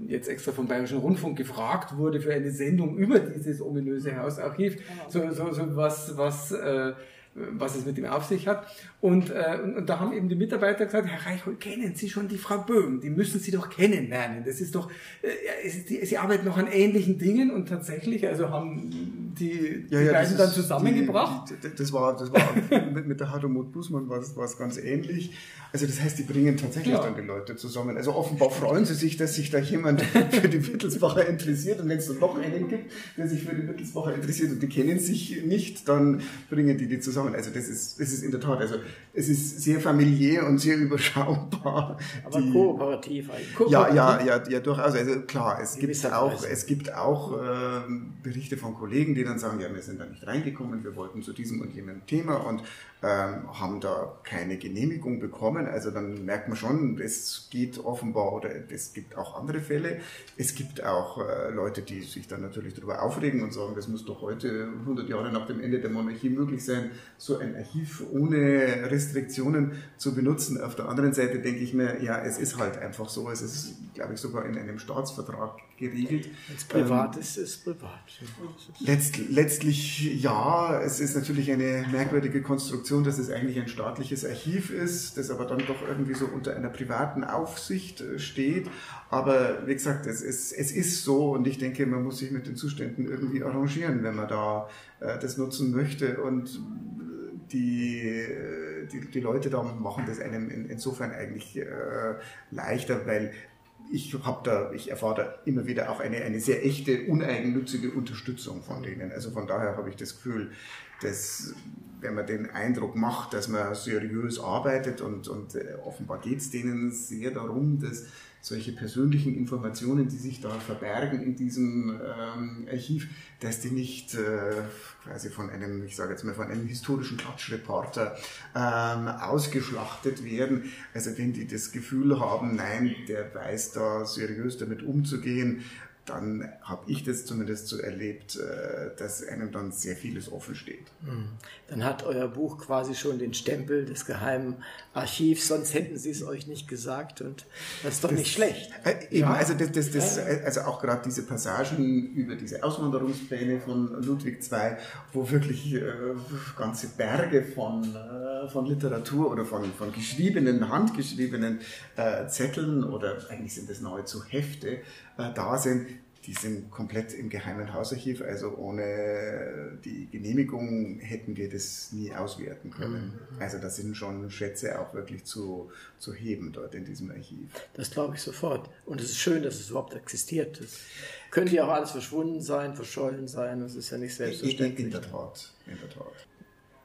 jetzt extra vom Bayerischen Rundfunk gefragt wurde für eine Sendung über dieses ominöse Hausarchiv, so, so, so was, was äh, was es mit ihm auf sich hat. Und, äh, und, und da haben eben die Mitarbeiter gesagt, Herr Reichhold, kennen Sie schon die Frau Böhm? Die müssen Sie doch kennenlernen. Das ist doch, äh, ist die, Sie arbeiten noch an ähnlichen Dingen und tatsächlich, also haben die, ja, die ja, beiden dann zusammengebracht. Die, das war, das war mit, mit der Harumut Busmann war es ganz ähnlich. Also das heißt, die bringen tatsächlich ja. dann die Leute zusammen. Also offenbar freuen sie sich, dass sich da jemand für die Wittelsbacher interessiert. Und wenn es dann noch einen gibt, der sich für die Wittelsbacher interessiert und die kennen sich nicht, dann bringen die die zusammen. Also das ist, das ist in der Tat, also es ist sehr familiär und sehr überschaubar. Aber die, kooperativ eigentlich. Kooperativ. Ja, ja, ja, ja, durchaus. Also klar, es gibt auch, es gibt auch äh, Berichte von Kollegen, die dann sagen, ja, wir sind da nicht reingekommen, wir wollten zu diesem und jenem Thema und ähm, haben da keine Genehmigung bekommen. Also dann merkt man schon, es geht offenbar oder es gibt auch andere Fälle. Es gibt auch äh, Leute, die sich dann natürlich darüber aufregen und sagen, das muss doch heute, 100 Jahre nach dem Ende der Monarchie möglich sein, so ein Archiv ohne Restriktionen zu benutzen. Auf der anderen Seite denke ich mir, ja, es ist halt einfach so. Es ist, glaube ich, sogar in einem Staatsvertrag geregelt. Wenn es privat ähm, ist, ist privat. Letzt, letztlich ja, es ist natürlich eine merkwürdige Konstruktion, dass es eigentlich ein staatliches Archiv ist, das aber dann doch irgendwie so unter einer privaten Aufsicht äh, steht. Aber wie gesagt, es ist, es ist so und ich denke, man muss sich mit den Zuständen irgendwie arrangieren, wenn man da äh, das nutzen möchte. Und die, die, die Leute da machen das einem in, insofern eigentlich äh, leichter, weil ich habe da, ich erfahre da immer wieder auch eine, eine sehr echte, uneigennützige Unterstützung von denen. Also von daher habe ich das Gefühl, dass wenn man den Eindruck macht, dass man seriös arbeitet und, und äh, offenbar geht es denen sehr darum, dass solche persönlichen Informationen, die sich da verbergen in diesem ähm, Archiv, dass die nicht äh, quasi von einem, ich sage jetzt mal, von einem historischen Klatschreporter ähm, ausgeschlachtet werden. Also wenn die das Gefühl haben, nein, der weiß da seriös damit umzugehen, dann habe ich das zumindest so erlebt, äh, dass einem dann sehr vieles offen steht. Hm. Dann hat euer Buch quasi schon den Stempel des geheimen Archivs, sonst hätten sie es euch nicht gesagt und das ist doch das, nicht schlecht. Äh, eben, ja. also, das, das, das, also auch gerade diese Passagen über diese Auswanderungspläne von Ludwig II, wo wirklich äh, ganze Berge von, äh, von Literatur oder von, von geschriebenen, handgeschriebenen äh, Zetteln oder eigentlich sind das nahezu Hefte, äh, da sind, die sind komplett im geheimen Hausarchiv, also ohne die Genehmigung hätten wir das nie auswerten können. Mhm. Also da sind schon Schätze auch wirklich zu, zu heben dort in diesem Archiv. Das glaube ich sofort. Und es ist schön, dass es überhaupt existiert. Das könnte ja auch alles verschwunden sein, verschollen sein. Das ist ja nicht selbstverständlich. In, in der Tat, in der Tat.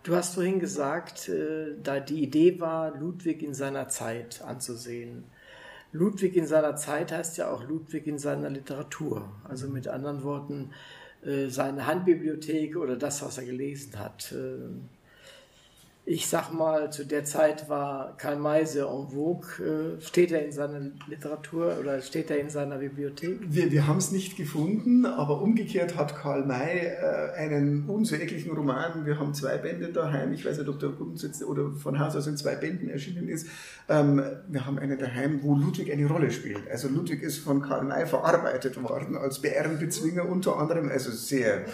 Du hast vorhin gesagt, äh, da die Idee war, Ludwig in seiner Zeit anzusehen. Ludwig in seiner Zeit heißt ja auch Ludwig in seiner Literatur. Also mit anderen Worten, äh, seine Handbibliothek oder das, was er gelesen hat. Ich sag mal, zu der Zeit war Karl May sehr en vogue. Äh, steht er in seiner Literatur oder steht er in seiner Bibliothek? Wir, wir haben es nicht gefunden, aber umgekehrt hat Karl May äh, einen unsäglichen Roman. Wir haben zwei Bände daheim. Ich weiß nicht, ob der Grundsitz oder von Haus aus in zwei Bänden erschienen ist. Ähm, wir haben einen daheim, wo Ludwig eine Rolle spielt. Also Ludwig ist von Karl May verarbeitet worden als Bärenbezwinger unter anderem. Also sehr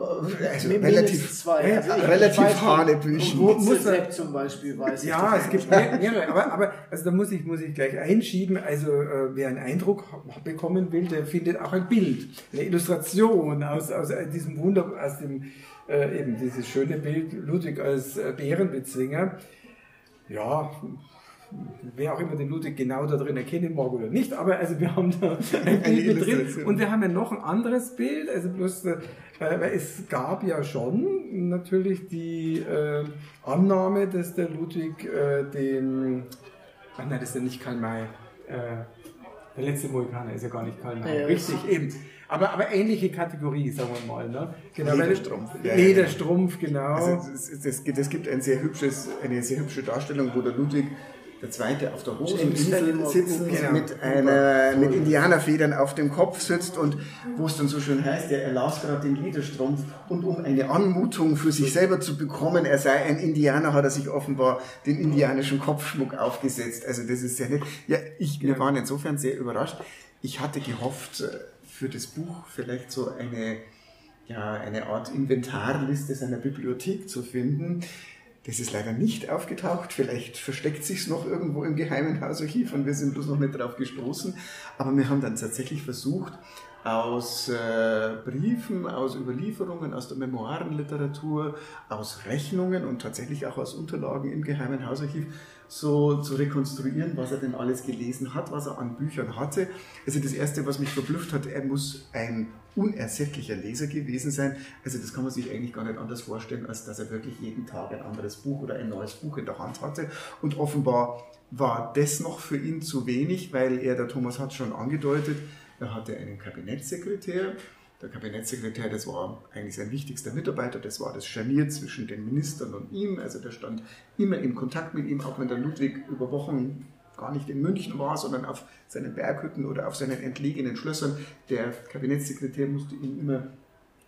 also relativ, zwei. Also relativ Hanebüchen. Muss zum Beispiel weiß Ja, es gibt mehrere, aber, aber also da muss ich, muss ich gleich einschieben. Also äh, wer einen Eindruck bekommen will, der findet auch ein Bild, eine Illustration aus, aus diesem Wunder, aus dem äh, eben dieses schöne Bild Ludwig als äh, Bärenbezwinger. Ja, wer auch immer den Ludwig genau da drin erkennen mag oder nicht, aber also wir haben da ein Bild drin und wir haben ja noch ein anderes Bild, also bloß, äh, es gab ja schon natürlich die äh, Annahme, dass der Ludwig äh, den, ach nein, das ist ja nicht Karl May, äh, der letzte Mohikaner ist ja gar nicht Karl May, ja, richtig, eben. Aber, aber ähnliche Kategorie, sagen wir mal. Ne? Genau, Lederstrumpf. Lederstrumpf, genau. Also gibt ein sehr hübsches, eine sehr hübsche Darstellung, wo der Ludwig der zweite auf der Roseninsel sitzen genau. mit einer mit Indianerfedern auf dem Kopf sitzt und wo es dann so schön heißt, er las gerade den Lederstrumpf und um eine Anmutung für sich selber zu bekommen, er sei ein Indianer, hat er sich offenbar den indianischen Kopfschmuck aufgesetzt. Also das ist ja nicht. Ja, ich, wir waren insofern sehr überrascht. Ich hatte gehofft, äh, für das Buch vielleicht so eine ja, eine Art Inventarliste seiner Bibliothek zu finden das ist leider nicht aufgetaucht. Vielleicht versteckt sich noch irgendwo im geheimen Hausarchiv und wir sind bloß noch nicht darauf gestoßen. Aber wir haben dann tatsächlich versucht, aus äh, Briefen, aus Überlieferungen, aus der Memoirenliteratur, aus Rechnungen und tatsächlich auch aus Unterlagen im geheimen Hausarchiv so zu rekonstruieren, was er denn alles gelesen hat, was er an Büchern hatte. Also das Erste, was mich verblüfft hat, er muss ein unersättlicher Leser gewesen sein. Also das kann man sich eigentlich gar nicht anders vorstellen, als dass er wirklich jeden Tag ein anderes Buch oder ein neues Buch in der Hand hatte. Und offenbar war das noch für ihn zu wenig, weil er, der Thomas hat schon angedeutet, er hatte einen Kabinettssekretär, der Kabinettssekretär, das war eigentlich sein wichtigster Mitarbeiter, das war das Scharnier zwischen den Ministern und ihm. Also der stand immer in Kontakt mit ihm, auch wenn der Ludwig über Wochen gar nicht in München war, sondern auf seinen Berghütten oder auf seinen entlegenen Schlössern. Der Kabinettssekretär musste ihm immer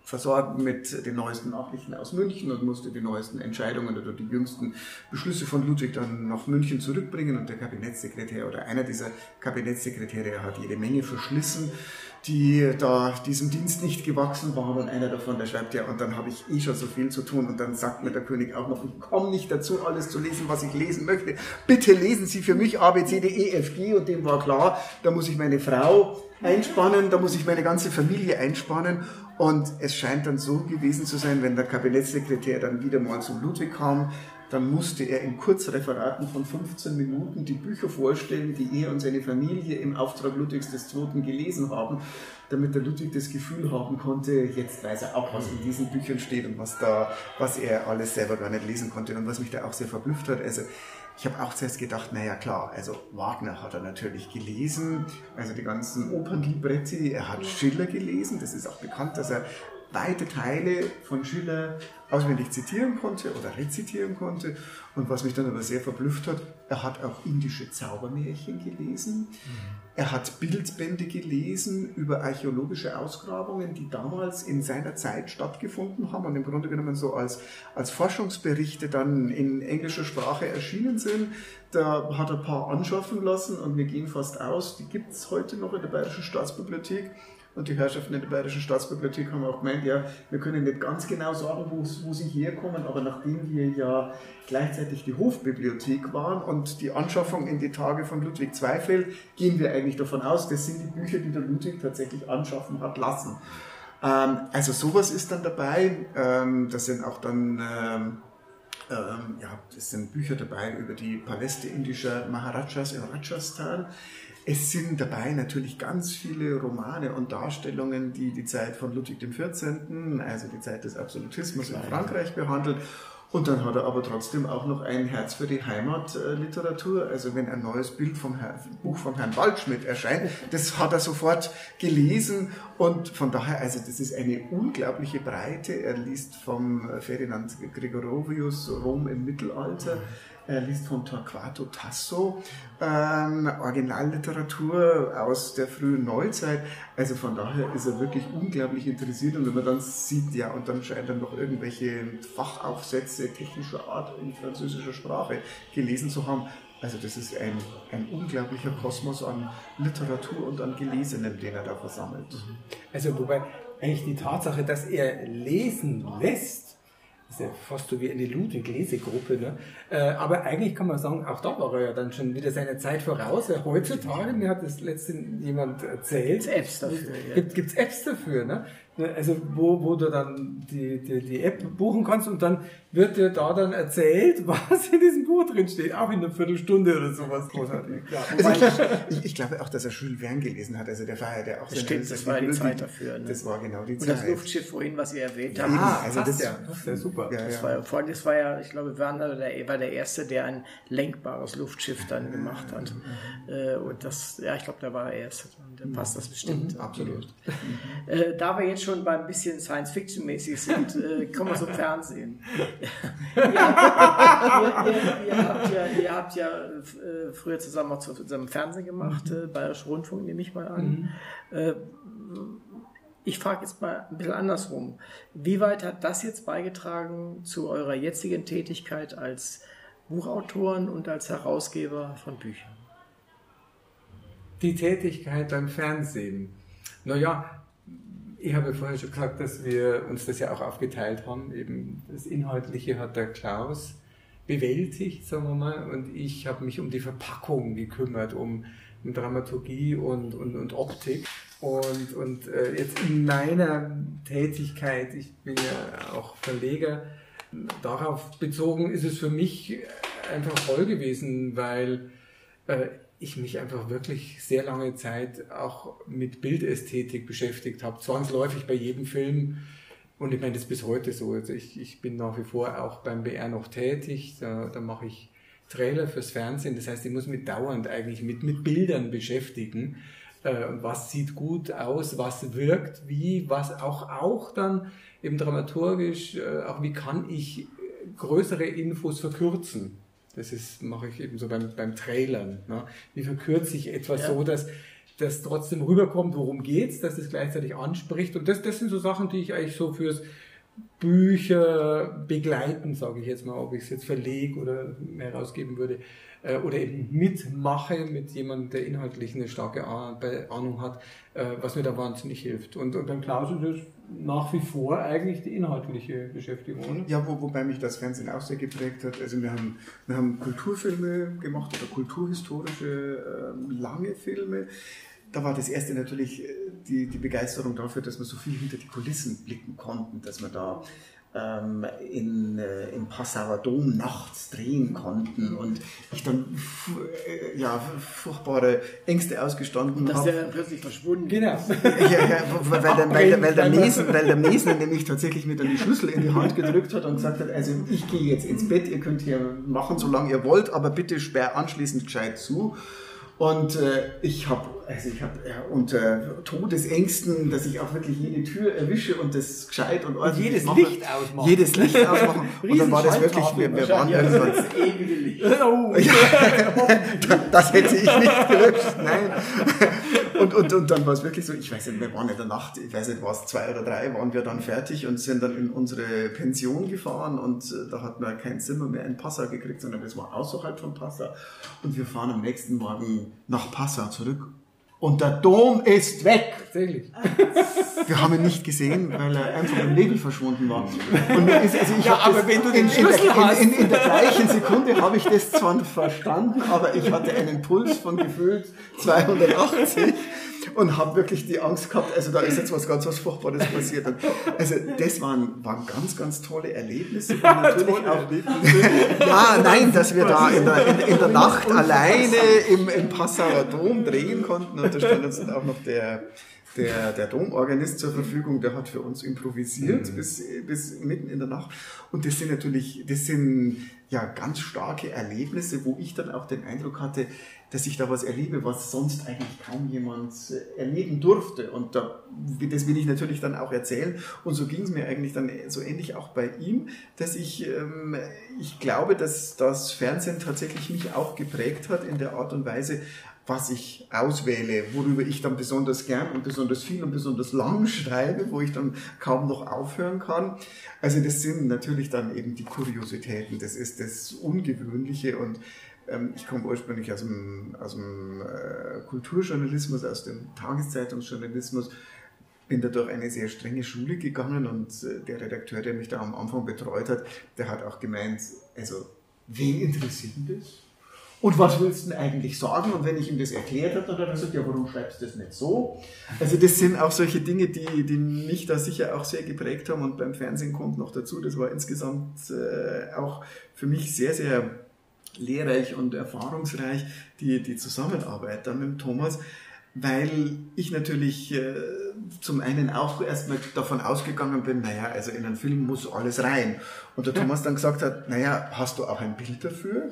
versorgen mit den neuesten Nachrichten aus München und musste die neuesten Entscheidungen oder die jüngsten Beschlüsse von Ludwig dann nach München zurückbringen. Und der Kabinettssekretär oder einer dieser Kabinettssekretäre hat jede Menge verschlissen die da diesem Dienst nicht gewachsen waren und einer davon, der schreibt ja, und dann habe ich eh schon so viel zu tun und dann sagt mir der König auch noch, ich komme nicht dazu, alles zu lesen, was ich lesen möchte. Bitte lesen Sie für mich A, B, C, D, E, F, G und dem war klar, da muss ich meine Frau einspannen, da muss ich meine ganze Familie einspannen und es scheint dann so gewesen zu sein, wenn der Kabinettssekretär dann wieder mal zu Ludwig kam, dann musste er in Kurzreferaten von 15 Minuten die Bücher vorstellen, die er und seine Familie im Auftrag Ludwigs II. gelesen haben, damit der Ludwig das Gefühl haben konnte, jetzt weiß er auch, was in diesen Büchern steht und was da, was er alles selber gar nicht lesen konnte und was mich da auch sehr verblüfft hat. Also ich habe auch zuerst gedacht, naja klar, also Wagner hat er natürlich gelesen, also die ganzen Opernlibretti, er hat Schiller gelesen, das ist auch bekannt, dass er weite Teile von Schiller auswendig zitieren konnte oder rezitieren konnte. Und was mich dann aber sehr verblüfft hat, er hat auch indische Zaubermärchen gelesen. Er hat Bildbände gelesen über archäologische Ausgrabungen, die damals in seiner Zeit stattgefunden haben und im Grunde genommen so als, als Forschungsberichte dann in englischer Sprache erschienen sind. Da hat er ein paar anschaffen lassen und wir gehen fast aus, die gibt es heute noch in der Bayerischen Staatsbibliothek. Und die Herrschaften in der Bayerischen Staatsbibliothek haben auch gemeint, ja, wir können nicht ganz genau sagen, wo, wo sie herkommen, aber nachdem wir ja gleichzeitig die Hofbibliothek waren und die Anschaffung in die Tage von Ludwig fällt, gehen wir eigentlich davon aus, das sind die Bücher, die der Ludwig tatsächlich anschaffen hat lassen. Ähm, also sowas ist dann dabei. Ähm, das sind auch dann ähm, ähm, ja, das sind Bücher dabei über die Paläste indischer Maharajas in Rajasthan. Es sind dabei natürlich ganz viele Romane und Darstellungen, die die Zeit von Ludwig XIV., also die Zeit des Absolutismus in Frankreich behandelt. Und dann hat er aber trotzdem auch noch ein Herz für die Heimatliteratur. Also wenn ein neues Bild vom Herr, Buch von Herrn Waldschmidt erscheint, das hat er sofort gelesen. Und von daher, also das ist eine unglaubliche Breite. Er liest vom Ferdinand Gregorovius Rom im Mittelalter. Er liest von Torquato Tasso ähm, Originalliteratur aus der frühen Neuzeit. Also von daher ist er wirklich unglaublich interessiert. Und wenn man dann sieht, ja, und dann scheint er noch irgendwelche Fachaufsätze technischer Art in französischer Sprache gelesen zu haben. Also das ist ein, ein unglaublicher Kosmos an Literatur und an Gelesenen, den er da versammelt. Also wobei eigentlich die Tatsache, dass er lesen lässt, ist ja fast so wie eine Ludwig-Lesegruppe. Ne? Äh, aber eigentlich kann man sagen, auch da war er ja dann schon wieder seine Zeit voraus. Heutzutage, mir hat das letztens jemand erzählt, Gibt's Apps dafür, ja. gibt gibt's Apps dafür. Ne? Also wo, wo du dann die, die, die App buchen kannst und dann wird dir da dann erzählt, was in diesem Buch drin steht, auch in einer Viertelstunde oder sowas. Großartig. Ja, Also ich, glaube- ich, ich glaube auch, dass er Jules Verne gelesen hat. Also der war ja der auch Das stimmt, das war die Zeit dafür, ne? Das war genau die Und Zeit. das Luftschiff vorhin, was ihr erwähnt habt, Ah, also passt das, ja. Das ist ja super. Ja, das ja. war ja, vor allem, das war ja, ich glaube, Werner der, war der Erste, der ein lenkbares Luftschiff dann gemacht hat. Äh, Und das, ja, ich glaube, da war er erst. Da passt das bestimmt. absolut. Äh, da wir jetzt schon bei ein bisschen Science-Fiction-mäßig sind, äh, kommen wir zum Fernsehen. ihr, habt, ihr, ihr, habt ja, ihr habt ja äh, früher zusammen auch zusammen Fernsehen gemacht, äh, Bayerischer Rundfunk nehme ich mal an. Äh, ich frage jetzt mal ein bisschen andersrum. Wie weit hat das jetzt beigetragen zu eurer jetzigen Tätigkeit als Buchautoren und als Herausgeber von Büchern? Die Tätigkeit beim Fernsehen. Naja, ich habe vorher schon gesagt, dass wir uns das ja auch aufgeteilt haben. Eben das Inhaltliche hat der Klaus bewältigt, sagen wir mal, und ich habe mich um die Verpackung gekümmert, um, um Dramaturgie und, und, und Optik. Und, und äh, jetzt in meiner Tätigkeit, ich bin ja auch Verleger, darauf bezogen ist es für mich einfach toll gewesen, weil äh, ich mich einfach wirklich sehr lange Zeit auch mit Bildästhetik beschäftigt habe, zwangsläufig bei jedem Film. Und ich meine, das ist bis heute so. Also ich, ich bin nach wie vor auch beim BR noch tätig. Da, da mache ich Trailer fürs Fernsehen. Das heißt, ich muss mich dauernd eigentlich mit, mit Bildern beschäftigen. Äh, was sieht gut aus, was wirkt wie, was auch, auch dann eben dramaturgisch, äh, auch wie kann ich größere Infos verkürzen. Das ist, mache ich eben so beim, beim Trailern. Ne? Wie verkürze ich etwas Ja. so, dass das trotzdem rüberkommt, worum geht's, dass das gleichzeitig anspricht. Und das, das sind so Sachen, die ich eigentlich so fürs Bücher begleiten, sage ich jetzt mal, ob ich es jetzt verlege oder herausgeben würde, äh, oder eben mitmache mit jemandem, der inhaltlich eine starke Ahnung hat, äh, was mir da wahnsinnig hilft. Und, und beim Klaus ist das nach wie vor eigentlich die inhaltliche Beschäftigung? Ja, wo, wobei mich das Fernsehen auch sehr geprägt hat. Also wir haben, wir haben Kulturfilme gemacht oder kulturhistorische äh, lange Filme da war das erste natürlich äh, die, die Begeisterung dafür, dass wir so viel hinter die Kulissen blicken konnten, dass wir da ähm, in, äh, im Passauer Dom nachts drehen konnten und ich dann äh, ja, furchtbare Ängste ausgestanden habe. Dass der dann plötzlich verschwunden Genau. ja, ja, weil, der, weil, der, weil, der Mesen, weil der Mesen nämlich tatsächlich mir dann die Schlüssel in die Hand gedrückt hat und gesagt hat, also ich gehe jetzt ins Bett, ihr könnt hier machen, solange ihr wollt, aber bitte sperr anschließend gescheit zu. Und äh, ich habe also ich habe äh, unter Todesängsten, dass ich auch wirklich jede Tür erwische und das gescheit und ordentlich und jedes mache. Licht ausmachen. Jedes Licht ausmachen. und dann war das wirklich, wir, wir waren irgendwann. Das ewige Licht. Oh. ja, das hätte ich nicht gelöscht, nein. Und, und, und dann war es wirklich so, ich weiß nicht, wir waren in der Nacht, ich weiß nicht, was, zwei oder drei, waren wir dann fertig und sind dann in unsere Pension gefahren und äh, da hat man kein Zimmer mehr in Passau gekriegt, sondern das war außerhalb von Passau. Und wir fahren am nächsten Morgen nach Passau zurück und der Dom ist weg. Tatsächlich. Wir haben ihn nicht gesehen, weil er einfach im Nebel verschwunden war. Und also ja, aber wenn du den in, Schlüssel in, der, in, in, in der gleichen Sekunde habe ich das zwar verstanden, aber ich hatte einen Puls von gefühlt 280 und habe wirklich die Angst gehabt, also da ist jetzt was ganz was Furchtbares passiert. Und also das waren, waren ganz, ganz tolle Erlebnisse. Und natürlich auch, ja, nein, dass wir da in der, in, in der Nacht alleine im, im Passauer Dom drehen konnten und da stand uns dann auch noch der, der, der Domorganist zur Verfügung, der hat für uns improvisiert mhm. bis, bis mitten in der Nacht. Und das sind natürlich, das sind ja ganz starke Erlebnisse, wo ich dann auch den Eindruck hatte, dass ich da was erlebe, was sonst eigentlich kaum jemand äh, erleben durfte. Und da, das will ich natürlich dann auch erzählen. Und so ging es mir eigentlich dann so ähnlich auch bei ihm, dass ich, ähm, ich glaube, dass das Fernsehen tatsächlich mich auch geprägt hat in der Art und Weise, was ich auswähle, worüber ich dann besonders gern und besonders viel und besonders lang schreibe, wo ich dann kaum noch aufhören kann. Also das sind natürlich dann eben die Kuriositäten, das ist das Ungewöhnliche und ähm, ich komme ursprünglich aus dem, aus dem äh, Kulturjournalismus, aus dem Tageszeitungsjournalismus, bin da durch eine sehr strenge Schule gegangen und äh, der Redakteur, der mich da am Anfang betreut hat, der hat auch gemeint, also wen interessiert denn das? Und was willst du denn eigentlich sagen? Und wenn ich ihm das erklärt habe, dann hat er gesagt, ja, warum schreibst du das nicht so? Also das sind auch solche Dinge, die, die mich da sicher auch sehr geprägt haben und beim Fernsehen kommt noch dazu. Das war insgesamt äh, auch für mich sehr, sehr lehrreich und erfahrungsreich, die, die Zusammenarbeit dann mit Thomas, weil ich natürlich äh, zum einen auch erstmal davon ausgegangen bin, naja, also in einen Film muss alles rein. Und der Thomas dann gesagt hat, naja, hast du auch ein Bild dafür?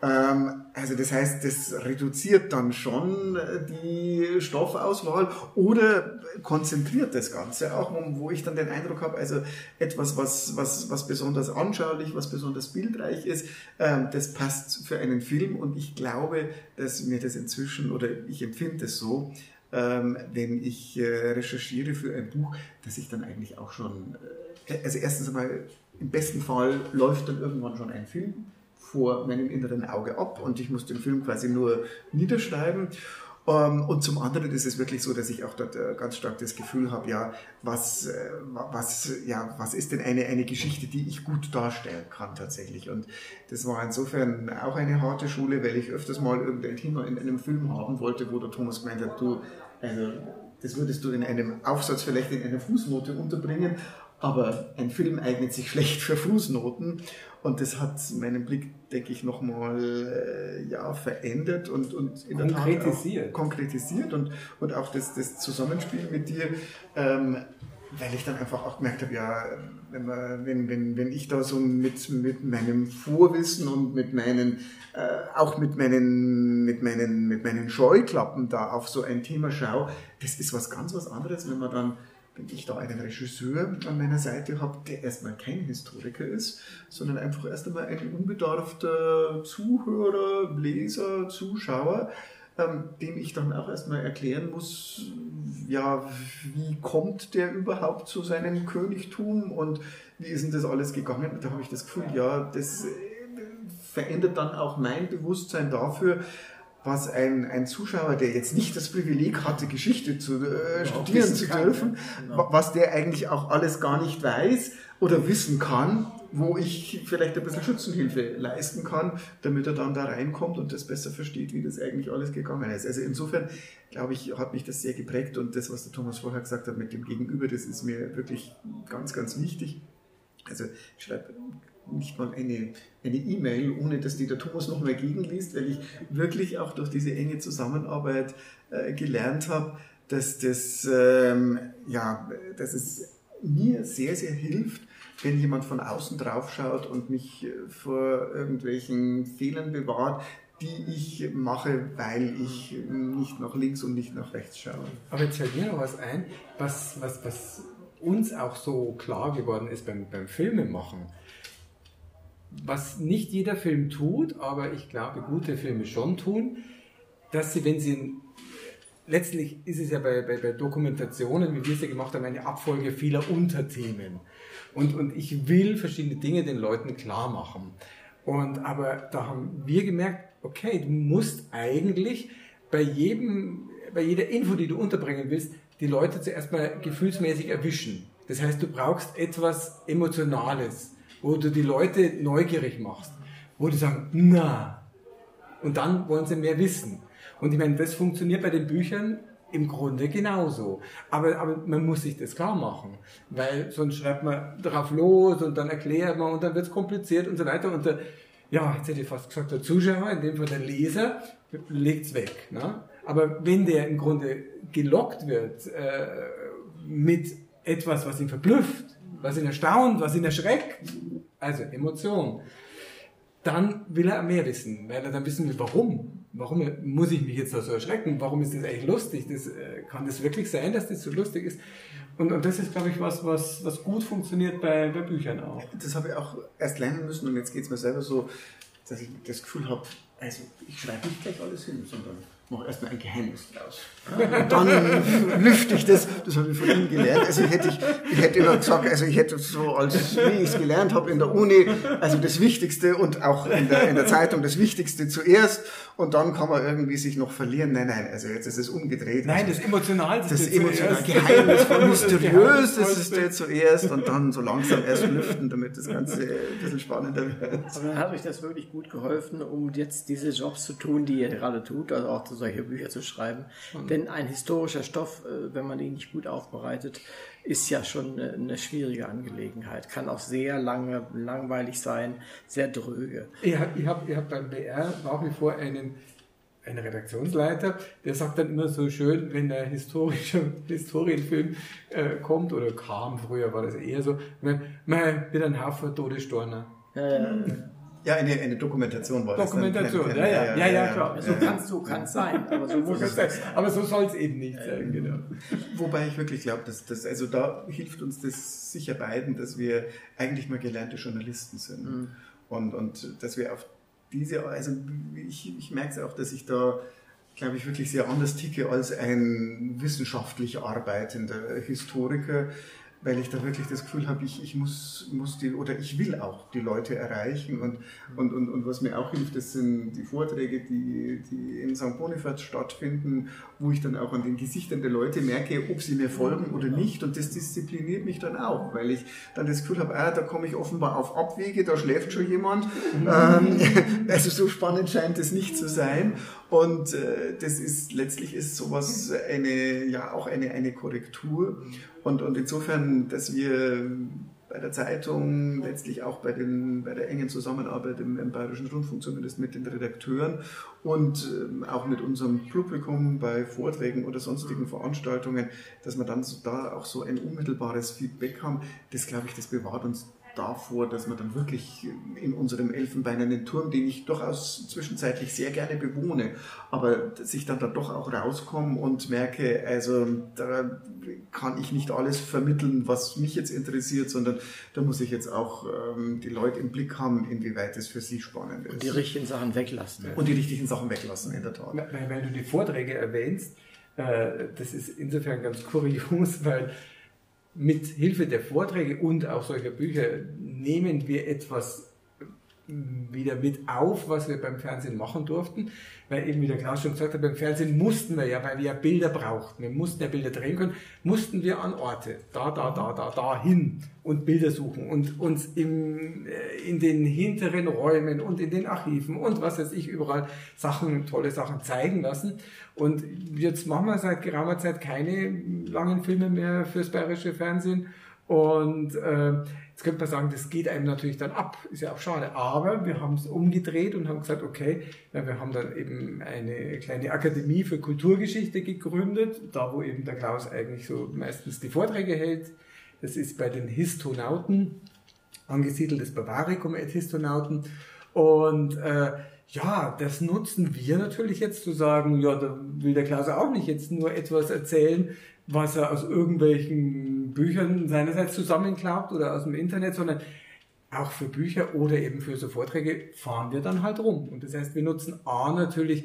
Ähm, also das heißt, das reduziert dann schon äh, die Stoffauswahl oder konzentriert das Ganze auch, wo ich dann den Eindruck habe, also etwas, was, was, was besonders anschaulich, was besonders bildreich ist, ähm, das passt für einen Film. Und ich glaube, dass mir das inzwischen, oder ich empfinde es so, ähm, wenn ich äh, recherchiere für ein Buch, dass ich dann eigentlich auch schon, äh, also erstens einmal, im besten Fall läuft dann irgendwann schon ein Film vor meinem inneren Auge ab und ich muss den Film quasi nur niederschreiben. Ähm, und zum anderen ist es wirklich so, dass ich auch dort äh, ganz stark das Gefühl habe, ja, was, äh, was, ja, was ist denn eine, eine Geschichte, die ich gut darstellen kann tatsächlich. Und das war insofern auch eine harte Schule, weil ich öfters mal irgendein Thema in einem Film haben wollte, wo der Thomas gemeint hat, du, also das würdest du in einem Aufsatz vielleicht in einer Fußnote unterbringen, aber ein Film eignet sich schlecht für Fußnoten. Und das hat meinen Blick, denke ich, nochmal äh, ja, verändert und, und in konkretisiert. Der Tat konkretisiert und, und auch das, das Zusammenspiel mit dir, ähm, weil ich dann einfach auch gemerkt habe, ja, wenn, man, wenn, wenn, wenn ich da so mit, mit meinem Vorwissen und mit meinen, äh, auch mit meinen, mit meinen, mit meinen Scheuklappen da auf so ein Thema schaue, das ist was ganz was anderes, wenn man dann wenn ich da einen Regisseur an meiner Seite habe, der erstmal kein Historiker ist, sondern einfach erst einmal ein unbedarfter Zuhörer, Leser, Zuschauer, ähm, dem ich dann auch erstmal erklären muss, ja, wie kommt der überhaupt zu seinem Königtum und wie ist denn das alles gegangen? Da habe ich das Gefühl, ja, das äh, verändert dann auch mein Bewusstsein dafür, was ein, ein Zuschauer, der jetzt nicht das Privileg hatte, Geschichte zu äh, studieren zu dürfen, genau. was der eigentlich auch alles gar nicht weiß oder wissen kann, wo ich vielleicht ein bisschen Schützenhilfe leisten kann, damit er dann da reinkommt und das besser versteht, wie das eigentlich alles gegangen ist. Also insofern, glaube ich, hat mich das sehr geprägt und das, was der Thomas vorher gesagt hat mit dem Gegenüber, das ist mir wirklich ganz, ganz wichtig. Also ich schreibe nicht mal eine eine E-Mail, ohne dass die der Thomas noch mehr gegenliest, weil ich wirklich auch durch diese enge Zusammenarbeit äh, gelernt habe, dass das, ähm, ja, dass es mir sehr, sehr hilft, wenn jemand von außen drauf schaut und mich äh, vor irgendwelchen Fehlern bewahrt, die ich mache, weil ich nicht nach links und nicht nach rechts schaue. Aber jetzt fällt mir noch was ein, was, was, was uns auch so klar geworden ist beim, beim Filmemachen. Was nicht jeder Film tut, aber ich glaube, gute Filme schon tun, dass sie, wenn sie letztlich ist es ja bei, bei, bei Dokumentationen, wie wir es ja gemacht haben, eine Abfolge vieler Unterthemen. Und, und ich will verschiedene Dinge den Leuten klar machen. Und, aber da haben wir gemerkt, okay, du musst eigentlich bei jedem, bei jeder Info, die du unterbringen willst, die Leute zuerst mal gefühlsmäßig erwischen. Das heißt, du brauchst etwas Emotionales, wo du die Leute neugierig machst, wo die sagen, na, und dann wollen sie mehr wissen. Und ich meine, das funktioniert bei den Büchern im Grunde genauso. Aber, aber man muss sich das klar machen, weil sonst schreibt man drauf los und dann erklärt man und dann wird es kompliziert und so weiter. Und der, ja, jetzt hätte ich fast gesagt, der Zuschauer, in dem Fall der Leser, legt's weg. Ne? Aber wenn der im Grunde gelockt wird äh, mit etwas, was ihn verblüfft, was ihn erstaunt, was ihn erschreckt, also Emotion, dann will er mehr wissen, weil er dann wissen will, warum warum muss ich mich jetzt da so erschrecken? Warum ist das eigentlich lustig? Das, äh, kann das wirklich sein, dass das so lustig ist? Und, und das ist, glaube ich, was, was, was gut funktioniert bei, bei Büchern auch. Das habe ich auch erst lernen müssen und jetzt geht es mir selber so, dass ich das Gefühl habe, also ich schreibe nicht gleich alles hin, sondern mache erstmal ein Geheimnis draus. Und dann lüfte ich das, das habe ich von ihm gelernt. Also ich hätte, ich, ich hätte immer gesagt, also ich hätte so, als wie ich es gelernt habe in der Uni, also das Wichtigste und auch in der, in der Zeitung das Wichtigste zuerst und dann kann man irgendwie sich noch verlieren. Nein, nein, also jetzt ist es umgedreht. Nein, also das emotional, das, das emotional geheimnisvoll, mysteriös, das ist der zuerst und dann so langsam erst lüften, damit das Ganze ein bisschen spannender wird. Aber dann hat euch das wirklich gut geholfen, um jetzt diese Jobs zu tun, die ihr gerade tut, also auch solche Bücher zu schreiben. Mhm. Denn ein historischer Stoff, äh, wenn man ihn nicht gut aufbereitet, ist ja schon eine, schwierige Angelegenheit. Kann auch sehr lange, langweilig sein, sehr dröge. Ich habe ich hab, ich hab beim BR nach wie vor einen, einen Redaktionsleiter, der sagt dann immer so schön, wenn der historische Historienfilm äh, kommt oder kam, früher war das eher so, man, man wird ein Haufen Todestorner. Ja, ja, ja. Ja, eine, eine Dokumentation war Dokumentation, das. Dokumentation, ja, ja, ja, ja, klar. So kann es so kann's sein, aber so muss es sein. Aber so soll es eben nicht sein, genau. Wobei ich wirklich glaube, dass das, also da hilft uns das sicher beiden, dass wir eigentlich mal gelernte Journalisten sind. Mhm. Und, und dass wir auf diese, also ich, ich merke es auch, dass ich da, glaube ich, wirklich sehr anders ticke als ein wissenschaftlich arbeitender Historiker weil ich da wirklich das Gefühl habe, ich, ich muss, muss die, oder ich will auch die Leute erreichen. Und, und, und, und was mir auch hilft, das sind die Vorträge, die, die in St. Bonifaz stattfinden, wo ich dann auch an den Gesichtern der Leute merke, ob sie mir folgen oder nicht. Und das diszipliniert mich dann auch, weil ich dann das Gefühl habe, ah, da komme ich offenbar auf Abwege, da schläft schon jemand, ähm, also so spannend scheint es nicht zu sein und äh, das ist, letztlich ist sowas eine, ja auch eine, eine Korrektur. Und, und insofern, dass wir bei der Zeitung, letztlich auch bei, den, bei der engen Zusammenarbeit im, im Bayerischen Rundfunk, zumindest mit den Redakteuren und ähm, auch mit unserem Publikum bei Vorträgen oder sonstigen Veranstaltungen, dass wir dann so, da auch so ein unmittelbares Feedback haben, das glaube ich, das bewahrt uns davor, dass man dann wirklich in unserem elfenbeinernen Turm, den ich durchaus zwischenzeitlich sehr gerne bewohne, aber dass ich dann da doch auch rauskomme und merke, also da kann ich nicht alles vermitteln, was mich jetzt interessiert, sondern da muss ich jetzt auch ähm, die Leute im Blick haben, inwieweit es für sie spannend ist. Und die richtigen Sachen weglassen. Und die richtigen Sachen weglassen, in der Tat. Weil, weil du die Vorträge erwähnst, äh, das ist insofern ganz kurios, weil mit Hilfe der Vorträge und auch solcher Bücher nehmen wir etwas wieder mit auf, was wir beim Fernsehen machen durften, weil eben wie der Klaus schon gesagt hat, beim Fernsehen mussten wir ja, weil wir ja Bilder brauchten, wir mussten ja Bilder drehen können, mussten wir an Orte, da, da, da, da, da hin und Bilder suchen und uns im, äh, in den hinteren Räumen und in den Archiven und was weiß ich überall Sachen, tolle Sachen zeigen lassen. Und jetzt machen wir seit geraumer Zeit keine langen Filme mehr fürs bayerische Fernsehen und äh, jetzt könnte man sagen, das geht einem natürlich dann ab, ist ja auch schade. Aber wir haben es umgedreht und haben gesagt, okay, ja, wir haben dann eben eine kleine Akademie für Kulturgeschichte gegründet, da wo eben der Klaus eigentlich so meistens die Vorträge hält. Das ist bei den Histonauten angesiedelt, das Barbarikum et Histonauten. Und äh, ja, das nutzen wir natürlich jetzt zu sagen, ja, da will der Klaus auch nicht jetzt nur etwas erzählen, was er aus irgendwelchen Büchern seinerseits zusammenklappt oder aus dem Internet, sondern auch für Bücher oder eben für so Vorträge fahren wir dann halt rum. Und das heißt, wir nutzen A natürlich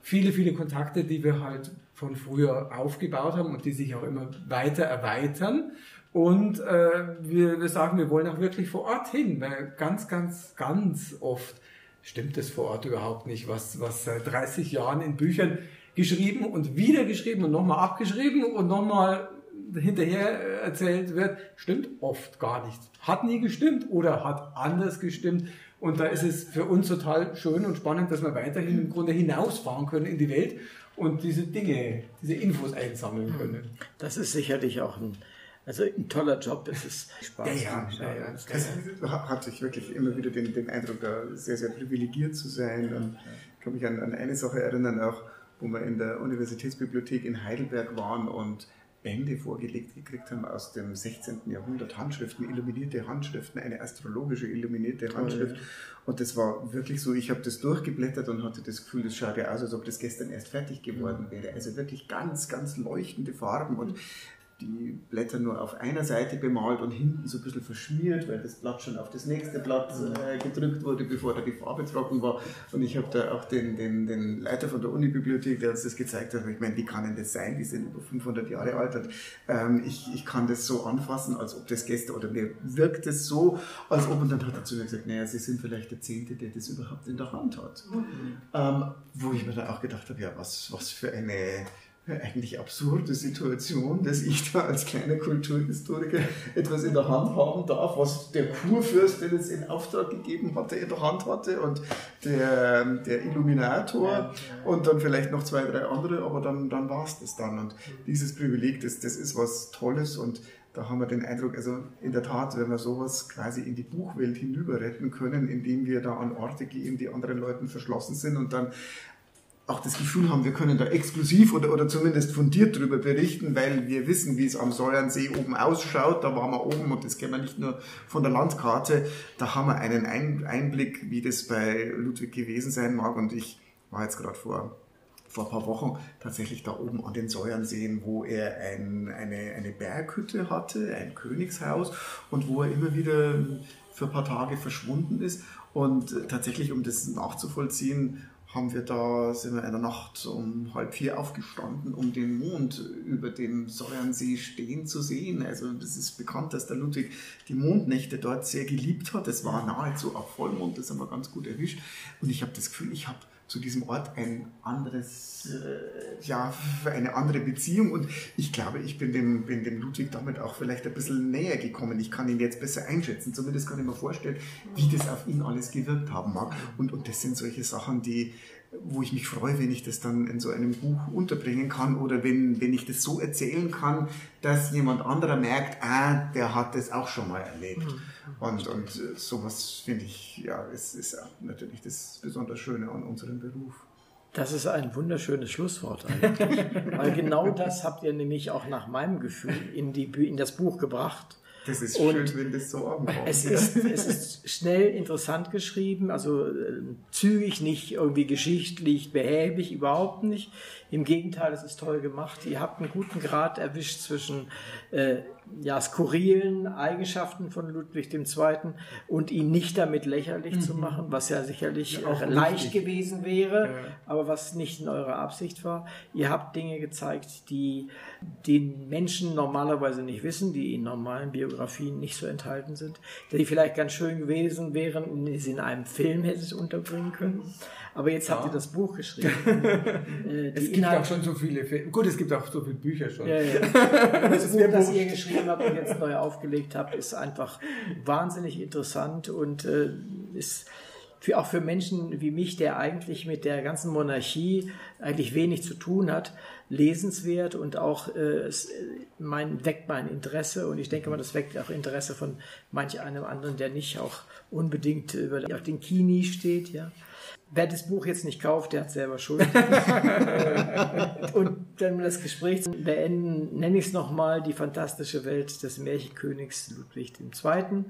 viele, viele Kontakte, die wir halt von früher aufgebaut haben und die sich auch immer weiter erweitern. Und äh, wir, wir sagen, wir wollen auch wirklich vor Ort hin, weil ganz, ganz, ganz oft stimmt es vor Ort überhaupt nicht, was, was seit 30 Jahren in Büchern geschrieben und wieder geschrieben und nochmal abgeschrieben und nochmal hinterher erzählt wird, stimmt oft gar nicht. Hat nie gestimmt oder hat anders gestimmt. Und da ist es für uns total schön und spannend, dass wir weiterhin im Grunde hinausfahren können in die Welt und diese Dinge, diese Infos einsammeln können. Das ist sicherlich auch ein, also ein toller Job. Es ist Spaß. Ja, ja, ja, ja. Hatte ich wirklich immer wieder den, den Eindruck, da sehr, sehr privilegiert zu sein. Und ich kann mich an, an eine Sache erinnern, auch wo wir in der Universitätsbibliothek in Heidelberg waren und Bände vorgelegt gekriegt haben aus dem 16. Jahrhundert, Handschriften, illuminierte Handschriften, eine astrologische illuminierte Handschrift. Und das war wirklich so, ich habe das durchgeblättert und hatte das Gefühl, das schaut ja aus, als ob das gestern erst fertig geworden wäre. Also wirklich ganz, ganz leuchtende Farben und die Blätter nur auf einer Seite bemalt und hinten so ein bisschen verschmiert, weil das Blatt schon auf das nächste Blatt äh, gedrückt wurde, bevor da die Farbe trocken war. Und ich habe da auch den, den, den Leiter von der Unibibliothek, der uns das gezeigt hat, ich meine, wie kann denn das sein? Die sind über 500 Jahre alt. Und, ähm, ich, ich kann das so anfassen, als ob das gestern, oder mir wirkt es so, als ob, und dann hat er zu mir gesagt, naja, Sie sind vielleicht der Zehnte, der das überhaupt in der Hand hat. Ähm, wo ich mir dann auch gedacht habe, ja, was, was für eine eigentlich absurde Situation, dass ich da als kleiner Kulturhistoriker etwas in der Hand haben darf, was der Kurfürst, der das in Auftrag gegeben hatte, in der Hand hatte und der, der Illuminator ja, ja. und dann vielleicht noch zwei, drei andere, aber dann, dann war es das dann. Und dieses Privileg, das, das ist was Tolles und da haben wir den Eindruck, also in der Tat, wenn wir sowas quasi in die Buchwelt hinüber retten können, indem wir da an Orte gehen, die anderen Leuten verschlossen sind und dann auch das Gefühl haben, wir können da exklusiv oder, oder zumindest fundiert darüber berichten, weil wir wissen, wie es am Säuernsee oben ausschaut. Da waren wir oben und das kennen wir nicht nur von der Landkarte. Da haben wir einen Einblick, wie das bei Ludwig gewesen sein mag. Und ich war jetzt gerade vor vor ein paar Wochen tatsächlich da oben an den Säuernseen, wo er ein, eine, eine Berghütte hatte, ein Königshaus und wo er immer wieder für ein paar Tage verschwunden ist. Und tatsächlich, um das nachzuvollziehen, haben wir da, sind wir in der Nacht um halb vier aufgestanden, um den Mond über dem Säuernsee stehen zu sehen. Also das ist bekannt, dass der Ludwig die Mondnächte dort sehr geliebt hat. Es war nahezu auch Vollmond, das haben wir ganz gut erwischt. Und ich habe das Gefühl, ich habe zu diesem Ort ein anderes, äh, ja, eine andere Beziehung und ich glaube, ich bin dem, bin dem Ludwig damit auch vielleicht ein bisschen näher gekommen. Ich kann ihn jetzt besser einschätzen, zumindest kann ich mir vorstellen, wie das auf ihn alles gewirkt haben mag. Und, und das sind solche Sachen, die, wo ich mich freue, wenn ich das dann in so einem Buch unterbringen kann oder wenn, wenn ich das so erzählen kann, dass jemand anderer merkt, ah, der hat das auch schon mal erlebt. Mhm. Und, und sowas finde ich, ja, es ist natürlich das besonders Schöne an unserem Beruf. Das ist ein wunderschönes Schlusswort eigentlich. Weil genau das habt ihr nämlich auch nach meinem Gefühl in, die, in das Buch gebracht. Das ist Und schön, wenn das so ankommt. Es ist, es ist schnell interessant geschrieben, also äh, zügig, nicht irgendwie geschichtlich, behäbig, überhaupt nicht. Im Gegenteil, es ist toll gemacht. Ihr habt einen guten Grad erwischt zwischen äh, ja, skurrilen Eigenschaften von Ludwig II. und ihn nicht damit lächerlich zu machen, was ja sicherlich Ja, auch leicht wichtig. gewesen wäre, Ja. aber was nicht in eurer Absicht war. Ihr habt Dinge gezeigt, die den Menschen normalerweise nicht wissen, die in normalen Biografien nicht so enthalten sind, die vielleicht ganz schön gewesen wären, ihr sie in einem Film hättet unterbringen können. Aber jetzt habt ihr das Buch geschrieben. Äh, Es gibt auch Inhalte- schon so viele Filme. Gut, es gibt auch so viele Bücher schon. ja, ja. Das Buch, das ihr geschrieben habt und jetzt neu aufgelegt habt, ist einfach wahnsinnig interessant und äh, ist für, auch für Menschen wie mich, der eigentlich mit der ganzen Monarchie eigentlich wenig zu tun hat, lesenswert und auch äh, es, äh, mein, weckt mein Interesse und ich denke mal, das weckt auch Interesse von manch einem anderen, der nicht auch unbedingt über auf den Kini steht, ja. Wer das Buch jetzt nicht kauft, der hat selber Schuld. Und wir das Gespräch beenden, nenne ich es nochmal die fantastische Welt des Märchenkönigs Ludwig II.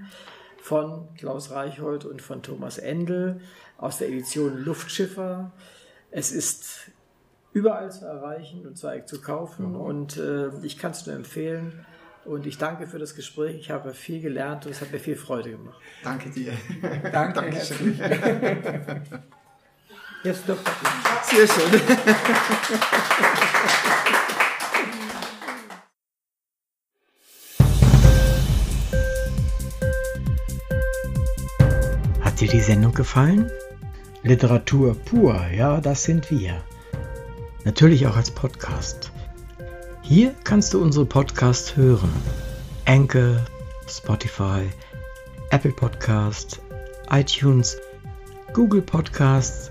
von Klaus Reichhold und von Thomas Endel aus der Edition Luftschiffer. Es ist überall zu erreichen und zu, zu kaufen und äh, ich kann es nur empfehlen. Und ich danke für das Gespräch. Ich habe viel gelernt und es hat mir viel Freude gemacht. Danke dir. Danke, Dankeschön. Jetzt Dr. Sehr schön. Hat dir die Sendung gefallen? Literatur pur, ja, das sind wir. Natürlich auch als Podcast. Hier kannst du unsere Podcasts hören. Anchor, Spotify, Apple Podcast, iTunes, Google Podcasts,